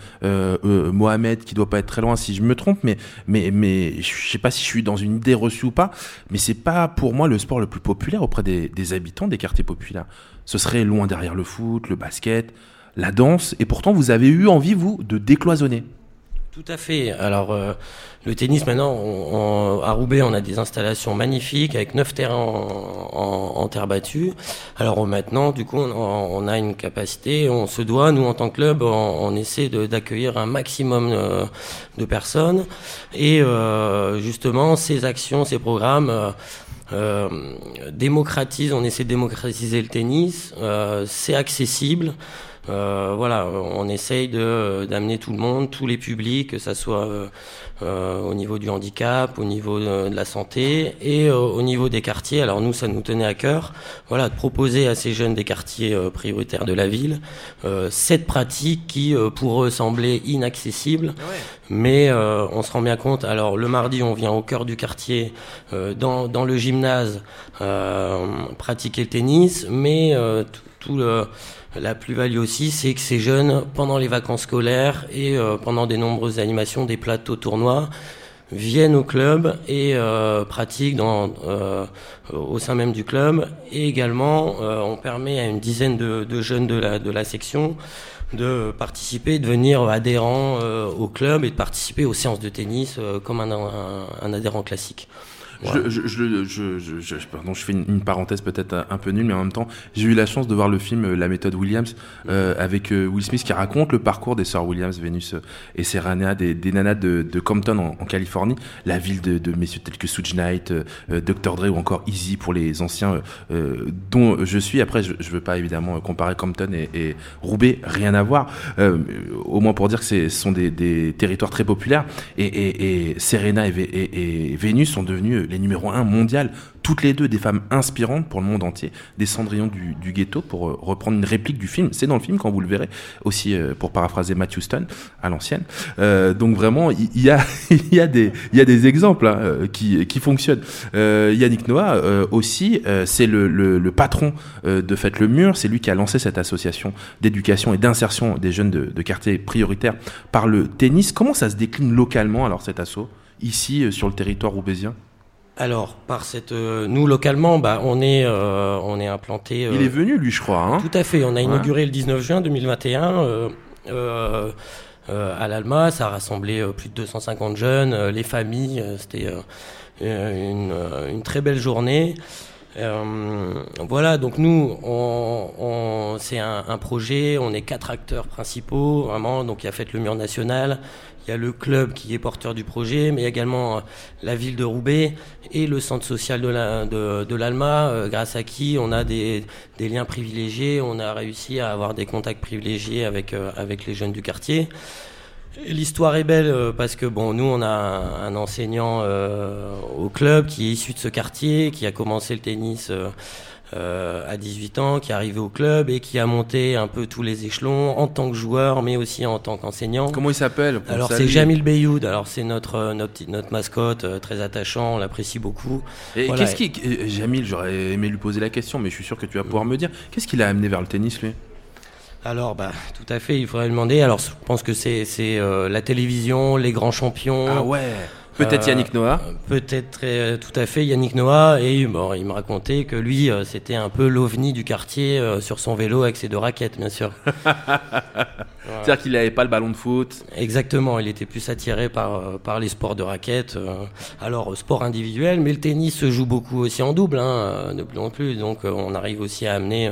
Mohamed, qui doit pas être très loin si je me trompe, mais mais mais je sais pas si je suis dans une idée reçue ou pas, mais c'est pas pour moi le sport le plus populaire auprès des, des habitants des quartiers populaires. Ce serait loin derrière le foot, le basket, la danse, et pourtant vous avez eu envie vous de décloisonner. Tout à fait. Alors, euh, le tennis, maintenant, à Roubaix, on a des installations magnifiques avec neuf terrains en, terre battue. Alors maintenant, du coup, on, a une capacité, on se doit, nous, en tant que club, on, essaie d'accueillir un maximum de personnes. Et euh, justement, ces actions, ces programmes... euh, euh, démocratisent, on essaie de démocratiser le tennis, c'est accessible. Euh, voilà, on essaye de d'amener tout le monde, tous les publics, que ça soit euh, euh, au niveau du handicap, au niveau de, de la santé et euh, au niveau des quartiers. Alors nous, ça nous tenait à cœur, voilà, de proposer à ces jeunes des quartiers euh, prioritaires de la ville euh, cette pratique qui euh, pour eux semblait inaccessible, mais euh, on se rend bien compte. Alors le mardi, on vient au cœur du quartier, euh, dans dans le gymnase, euh, pratiquer le tennis, mais euh, tout, tout le la plus-value aussi, c'est que ces jeunes, pendant les vacances scolaires et euh, pendant des nombreuses animations, des plateaux tournois, viennent au club et euh, pratiquent euh, au sein même du club. Et également, on permet à une dizaine de, jeunes de la, section de participer, de devenir adhérents euh, au club et de participer aux séances de tennis comme un adhérent classique. Je, je, je, je, je, pardon, je fais une, une parenthèse peut-être un, un peu nulle, mais en même temps, j'ai eu la chance de voir le film euh, La méthode Williams euh, avec euh, Will Smith qui raconte le parcours des sœurs Williams, Vénus euh, et Serena, des, des nanas de, de Compton en, en Californie, la ville de, de messieurs tels que Suge Knight, euh, Dr. Dre ou encore Easy pour les anciens, dont je suis. Après, je, je veux pas évidemment comparer Compton et, et Roubaix, rien à voir. Euh, au moins pour dire que ce sont des, des territoires très populaires. Et, et, et Serena et, Vé- et, et Vénus sont devenus les numéros un mondial, toutes les deux des femmes inspirantes pour le monde entier, des cendrillons du, du ghetto, pour euh, reprendre une réplique du film. C'est dans le film quand vous le verrez, aussi euh, pour paraphraser Matthew Stone à l'ancienne. Euh, donc vraiment, il y, a, y, a, des, y a des exemples hein, qui, qui fonctionnent. Yannick Noah aussi, c'est le, le, le patron de Faites le Mur, c'est lui qui a lancé cette association d'éducation et d'insertion des jeunes de, de quartiers prioritaires par le tennis. Comment ça se décline localement alors cet assaut ici euh, sur le territoire roubaisien? Alors, par cette, euh, nous localement, bah, on est, euh, on est implanté. euh, Il est venu lui, je crois. Hein Tout à fait. On a Ouais. inauguré le 19 juin 2021 euh, à l'Alma. Ça a rassemblé plus de 250 jeunes, les familles. C'était euh, une, une très belle journée. Euh, voilà, donc nous, on, on- c'est un, un projet, on est quatre acteurs principaux, vraiment, donc il y a Faites le Mur National, il y a le club qui est porteur du projet, mais également euh, la ville de Roubaix et le centre social de la- de l'ALMA, euh, grâce à qui on a des, des liens privilégiés, on a réussi à avoir des contacts privilégiés avec, euh, avec les jeunes du quartier. L'histoire est belle parce que bon, nous on a un, enseignant au club qui est issu de ce quartier, qui a commencé le tennis à 18 ans, qui est arrivé au club et qui a monté un peu tous les échelons en tant que joueur, mais aussi en tant qu'enseignant. Comment il s'appelle Alors c'est Jamil Beyoud. Alors c'est notre euh, notre, notre mascotte euh, très attachant, on l'apprécie beaucoup. Et Voilà. qu'est-ce qui. euh, Jamil, j'aurais aimé lui poser la question, mais je suis sûr que tu vas pouvoir me dire. Qu'est-ce qui l'a amené vers le tennis, lui? Alors, bah, tout à fait, il faudrait demander. Alors, je pense que c'est c'est, euh, la télévision, les grands champions. Ah ouais. Peut-être Yannick Noah. Peut-être très- tout à fait Yannick Noah. Et bon, il me racontait que lui, euh, c'était un peu l'ovni du quartier euh, sur son vélo avec ses deux raquettes, bien sûr. C'est-à-dire qu'il n'avait pas le ballon de foot. Exactement, il était plus attiré par, euh, par les sports de raquettes. euh, alors, euh, sport individuel, mais le tennis se joue beaucoup aussi en double, hein, euh, de plus en plus. Donc, euh, on arrive aussi à amener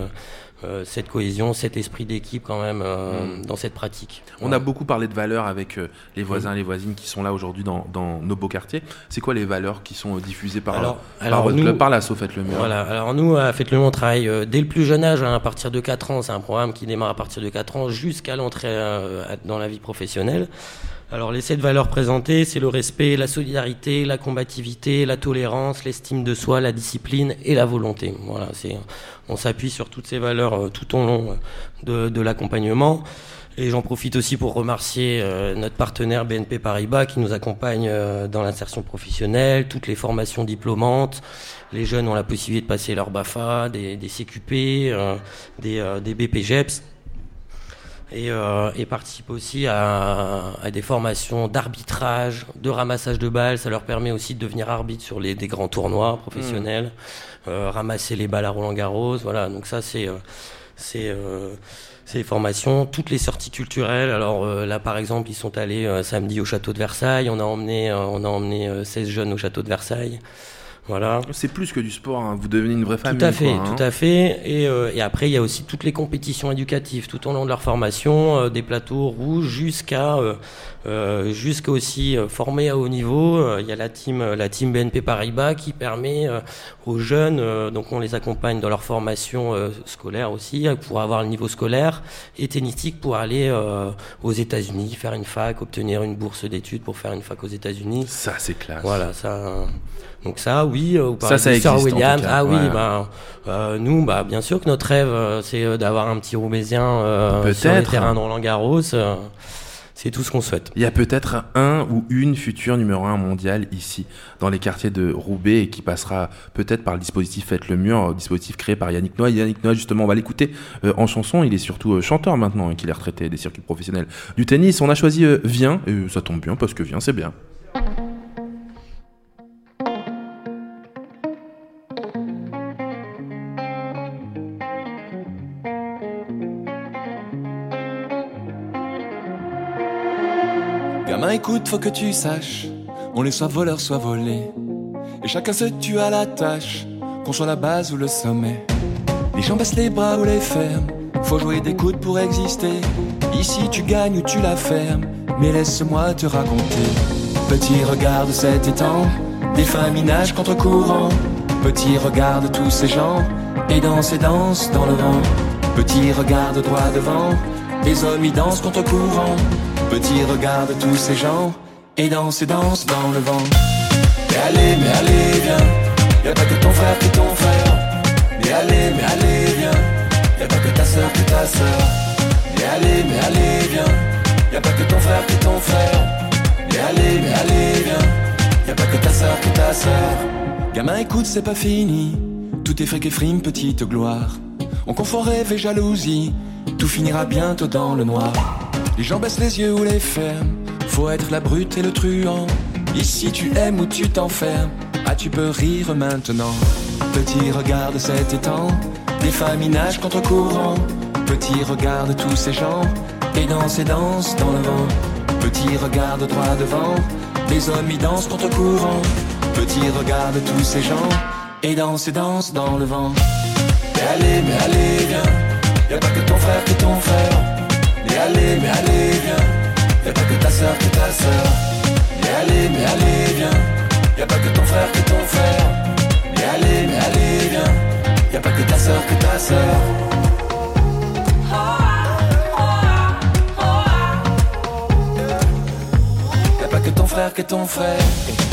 euh, cette cohésion, cet esprit d'équipe quand même euh, Mm. dans cette pratique. On a beaucoup parlé de valeurs avec euh, les voisins Mm. et les voisines qui sont là aujourd'hui dans, dans nos beaux quartiers. C'est quoi les valeurs qui sont diffusées par, Alors- par alors votre nous- club, par la Faites le mur Voilà, alors nous, à Faites le Mont, on travaille dès le plus jeune âge, hein, à partir de 4 ans. C'est un programme qui démarre à partir de 4 ans jusqu'à l'entrée dans la vie professionnelle. Alors les sept valeurs présentées, c'est le respect, la solidarité, la combativité, la tolérance, l'estime de soi, la discipline et la volonté. Voilà, on s'appuie sur toutes ces valeurs euh, tout au long euh, de, l'accompagnement. Et j'en profite aussi pour remercier euh, notre partenaire BNP Paribas qui nous accompagne dans l'insertion professionnelle, toutes les formations diplômantes. Les jeunes ont la possibilité de passer leur BAFA, des, des CQP, des, des BPGEPS et, euh, et participent aussi à, à des formations d'arbitrage, de ramassage de balles. Ça leur permet aussi de devenir arbitre sur les, des grands tournois professionnels, euh, ramasser les balles à Roland Garros. Voilà, donc ça c'est euh, c'est euh, les formations, toutes les sorties culturelles. Alors euh, là, par exemple, ils sont allés euh, samedi au château de Versailles. On a emmené, euh, on a emmené euh, 16 jeunes au château de Versailles. Voilà. C'est plus que du sport, hein. vous devenez une vraie famille. Tout à fait, quoi, hein. tout à fait. Et, euh, et après, il y a aussi toutes les compétitions éducatives tout au long de leur formation, euh, des plateaux rouges jusqu'à euh, jusqu'à aussi euh, formés à haut niveau. Euh, Il y a la team, euh, la team BNP Paribas qui permet aux jeunes, donc on les accompagne dans leur formation scolaire aussi, pour avoir le niveau scolaire et tennistique pour aller aux États-Unis, faire une fac, obtenir une bourse d'études pour faire une fac aux États-Unis. Ça, c'est classe. Voilà, ça. donc ça, oui, euh, vous Ça, ça existe, en tout Williams. cas, Ah oui, ouais. bah, euh, nous, bah, bien sûr que notre rêve, c'est d'avoir un petit Roubaisien euh, sur les terrains de Roland Garros. euh, c'est tout ce qu'on souhaite. Il y a peut-être un ou une future numéro un mondial ici, dans les quartiers de Roubaix, et qui passera peut-être par le dispositif Faites le mur, euh, dispositif créé par Yannick Noah. Yannick Noah, justement, on va l'écouter euh, en chanson. Il est surtout euh, chanteur maintenant, hein, qu'il est retraité des circuits professionnels du tennis. On a choisi euh, Viens, et ça tombe bien, parce que Viens, c'est bien. Gamin, écoute, faut que tu saches, on est soit voleur, soit volé. Et chacun se tue à la tâche, qu'on soit la base ou le sommet. Les gens baissent les bras ou les ferment, faut jouer des coudes pour exister. Ici tu gagnes ou tu la fermes, mais laisse-moi te raconter. Petit regarde cet étang, des femmes nagent contre courant. Petit regarde tous ces gens, et dansent et dansent dans le vent. Petit regarde droit devant, les hommes y dansent contre courant. Petit regarde tous ces gens, et dansent et dansent dans le vent. Mais allez, mais allez, viens, y a pas que ton frère qui ton frère. Mais allez, mais allez, viens, y a pas que ta sœur que ta sœur. Mais allez, mais allez, viens, y a pas que ton frère qui ton frère. Mais allez, mais allez, viens, y a pas que ta sœur que ta sœur. Gamin, écoute, c'est pas fini. Tout est fric et frime, petite gloire. On confond rêve et jalousie. Tout finira bientôt dans le noir. Les gens baissent les yeux ou les ferment. Faut être la brute et le truand. Ici tu aimes ou tu t'enfermes. Ah, tu peux rire maintenant. Petit, regarde cet étang. Des femmes y nagent contre courant. Petit, regarde tous ces gens. Et dansent et dansent dans le vent. Petit, regarde droit devant. Les hommes y dansent contre courant. Petit, regarde tous ces gens. et danse et danse dans le vent. Mais allez, mais allez, viens, y a pas que ton frère que ton frère. Mais allez, mais allez, viens, y a pas que ta soeur que ta soeur. Mais allez, mais allez, viens, y a pas que ton frère que ton frère. Mais allez, mais allez, viens, y a pas que ta soeur que ta soeur. Que ton frère que ton frère.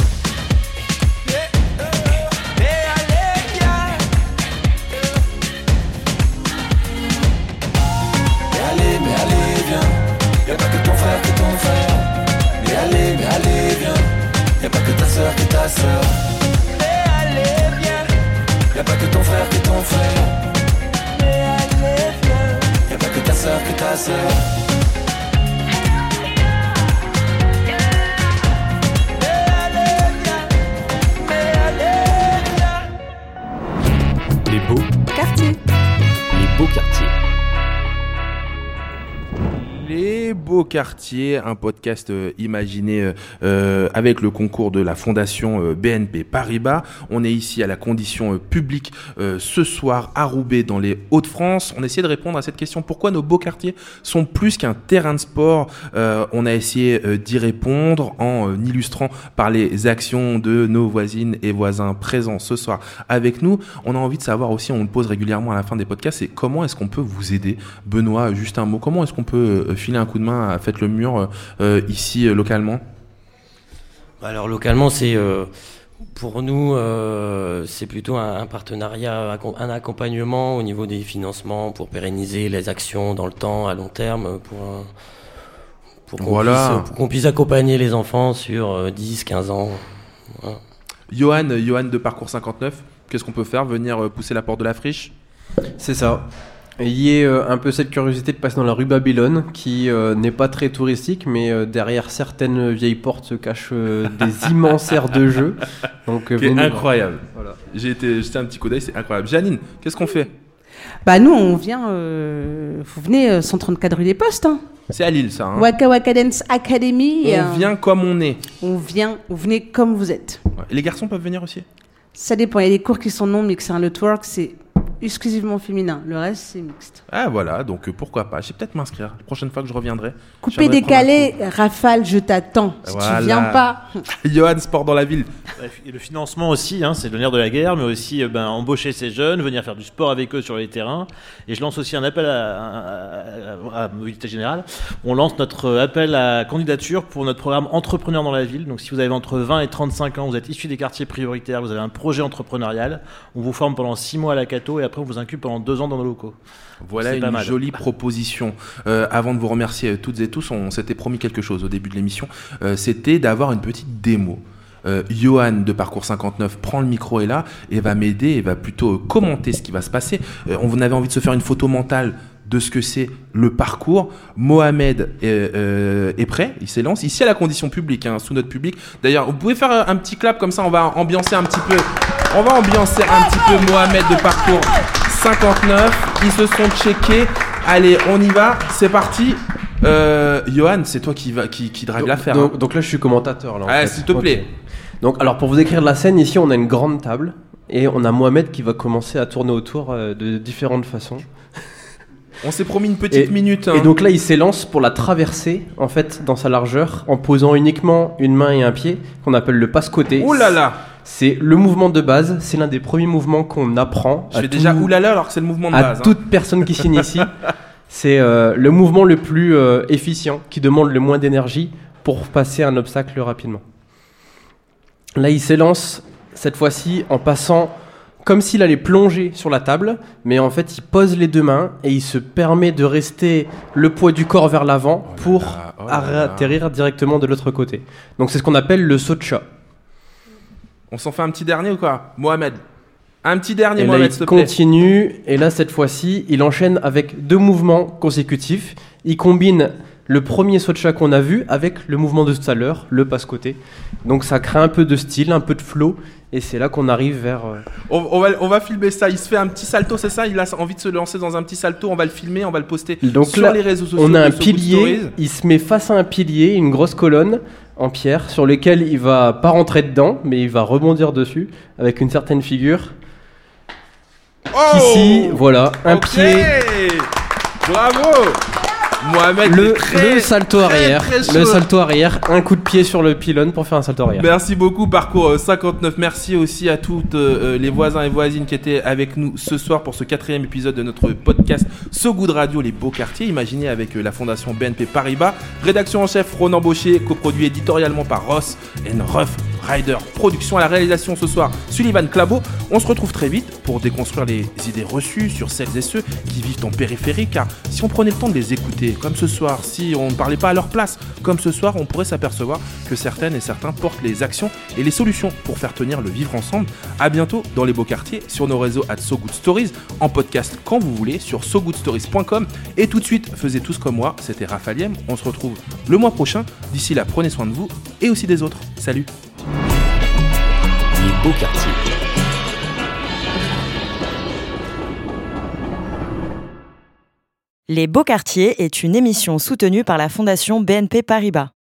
Quartiers, un podcast euh, imaginé euh, euh, avec le concours de la fondation BNP Paribas. On est ici à la condition publique ce soir à Roubaix dans les Hauts-de-France. On essaie de répondre à cette question pourquoi nos beaux quartiers sont plus qu'un terrain de sport. On a essayé d'y répondre en illustrant par les actions de nos voisines et voisins présents ce soir avec nous. On a envie de savoir aussi, on le pose régulièrement à la fin des podcasts, c'est comment est-ce qu'on peut vous aider? Benoît, juste un mot, comment est-ce qu'on peut filer un coup de main à Faites le Mur euh, euh, ici euh, localement Bah Alors localement, c'est euh, pour nous, euh, c'est plutôt un, un partenariat, un accompagnement au niveau des financements pour pérenniser les actions dans le temps, à long terme, pour, pour qu'on Voilà. puisse, accompagner les enfants sur euh, 10, 15 ans. Voilà. Johan, euh, Johan de Parcours 59, qu'est-ce qu'on peut faire? Venir pousser la porte de la friche? C'est ça. Et Il y a euh, un peu cette curiosité de passer dans la rue Babylone, qui euh, n'est pas très touristique, mais euh, derrière certaines vieilles portes se cachent euh, des immenses aires de jeu. Donc, euh, Qui est venez- incroyable. Voilà. J'ai été jeter un petit coup d'œil, c'est incroyable. Janine, qu'est-ce qu'on fait? Bah nous, on vient, euh, vous venez euh, 134 rue des Postes, hein. C'est à Lille ça. hein Waka Waka Dance Academy. On euh, vient comme on est. On vient, vous venez comme vous êtes. Ouais. Les garçons peuvent venir aussi? Ça dépend, il y a des cours qui sont non mixtes. Hein. Le twerk, c'est exclusivement féminin. Le reste, c'est mixte. Ah voilà, donc euh, pourquoi pas. Je vais peut-être m'inscrire. La prochaine fois que je reviendrai. Coupé, décalé, rafale, je t'attends. Si Voilà. tu viens pas, Johan, sport dans la ville. Et le financement aussi, hein, c'est le nerf de la guerre, mais aussi euh, ben, embaucher ces jeunes, venir faire du sport avec eux sur les terrains. Et je lance aussi un appel à, à, à- à Mobilité Générale. On lance notre euh, appel à candidature pour notre programme Entrepreneurs dans la ville. Donc si vous avez entre 20 et 35 ans, vous êtes issu des quartiers prioritaires, vous avez un projet entrepreneurial, on vous forme pendant 6 mois à la Cato et après on vous incube pendant 2 ans dans nos locaux. Voilà une jolie proposition. Euh, avant de vous remercier euh, toutes et tous, on s'était promis quelque chose au début de l'émission. Euh, C'était d'avoir une petite démo. Euh, Johan de Parcours 59 prend le micro et là et va m'aider et va plutôt commenter ce qui va se passer. Euh, on avait envie de se faire une photo mentale de ce que c'est le parcours. Mohamed est, euh, est prêt, il s'élance ici à la condition publique, hein, sous notre public. D'ailleurs, vous pouvez faire un, petit clap comme ça, on va ambiancer un petit peu. On va ambiancer un petit peu Mohamed de Parcours 59. Ils se sont checkés. Allez, on y va, c'est parti. Euh, Johan, c'est toi qui, va, qui, qui drague Donc- l'affaire. Donc, hein. donc là, je suis commentateur. Là, Ah, s'il te plaît. Donc, alors, pour vous écrire la scène, ici, on a une grande table et on a Mohamed qui va commencer à tourner autour euh, de différentes façons. On s'est promis une petite Et- minute. hein. Et donc là, il s'élance pour la traverser, en fait, dans sa largeur, en posant uniquement une main et un pied, qu'on appelle le passe-côté. Là là C'est le mouvement de base, c'est l'un des premiers mouvements qu'on apprend. Je à fais tout- déjà oulala alors que c'est le mouvement de à base. hein. toute personne qui s'initie. c'est euh, le mouvement le plus euh, efficient, qui demande le moins d'énergie pour passer un obstacle rapidement. Là, il s'élance cette fois-ci en passant comme s'il allait plonger sur la table, mais en fait, il pose les deux mains et il se permet de rester le poids du corps vers l'avant pour oh là là. atterrir directement de l'autre côté. Donc, c'est ce qu'on appelle le saut de chat. On s'en fait un petit dernier ou quoi? Mohamed Un petit dernier, Et là, Mohamed, il s'il te plaît. continue, et là, cette fois-ci, il enchaîne avec deux mouvements consécutifs. Il combine le premier saut de chat qu'on a vu avec le mouvement de tout à l'heure, le passe-côté. Donc, ça crée un peu de style, un peu de flow, et c'est là qu'on arrive vers. euh, On, on va, on va filmer ça. Il se fait un petit salto, c'est ça? Il a envie de se lancer dans un petit salto. On va le filmer, on va le poster Donc sur là, les réseaux sociaux. on a un pilier, il se met face à un pilier, une grosse colonne, en pierre sur lequel il va pas rentrer dedans, mais il va rebondir dessus avec une certaine figure. Oh Ici, voilà, un pied, Bravo Mohamed le, très, le salto très, arrière, très le salto arrière, un coup de pied sur le pylône pour faire un salto arrière. Merci beaucoup, parcours euh, 59. Merci aussi à toutes euh, les voisins et voisines qui étaient avec nous ce soir pour ce quatrième épisode de notre podcast So Good Radio, les beaux quartiers, imaginé avec euh, la fondation BNP Paribas. Rédaction en chef, Ronan Baucher, coproduit éditorialement par Ross and Ruff Rider. Production à la réalisation ce soir, Sullivan Clabot. On se retrouve très vite pour déconstruire les idées reçues sur celles et ceux qui vivent en périphérie, car si on prenait le temps de les écouter, comme ce soir, si on ne parlait pas à leur place, comme ce soir, on pourrait s'apercevoir que certaines et certains portent les actions et les solutions pour faire tenir le vivre ensemble. À bientôt dans les beaux quartiers, sur nos réseaux at So Good Stories, en podcast quand vous voulez, sur sogoodstories.com. Et tout de suite, faisez tous comme moi, c'était Raphaël On se retrouve le mois prochain. D'ici là, prenez soin de vous et aussi des autres. Salut Les beaux quartiers. Les Beaux Quartiers est une émission soutenue par la Fondation BNP Paribas.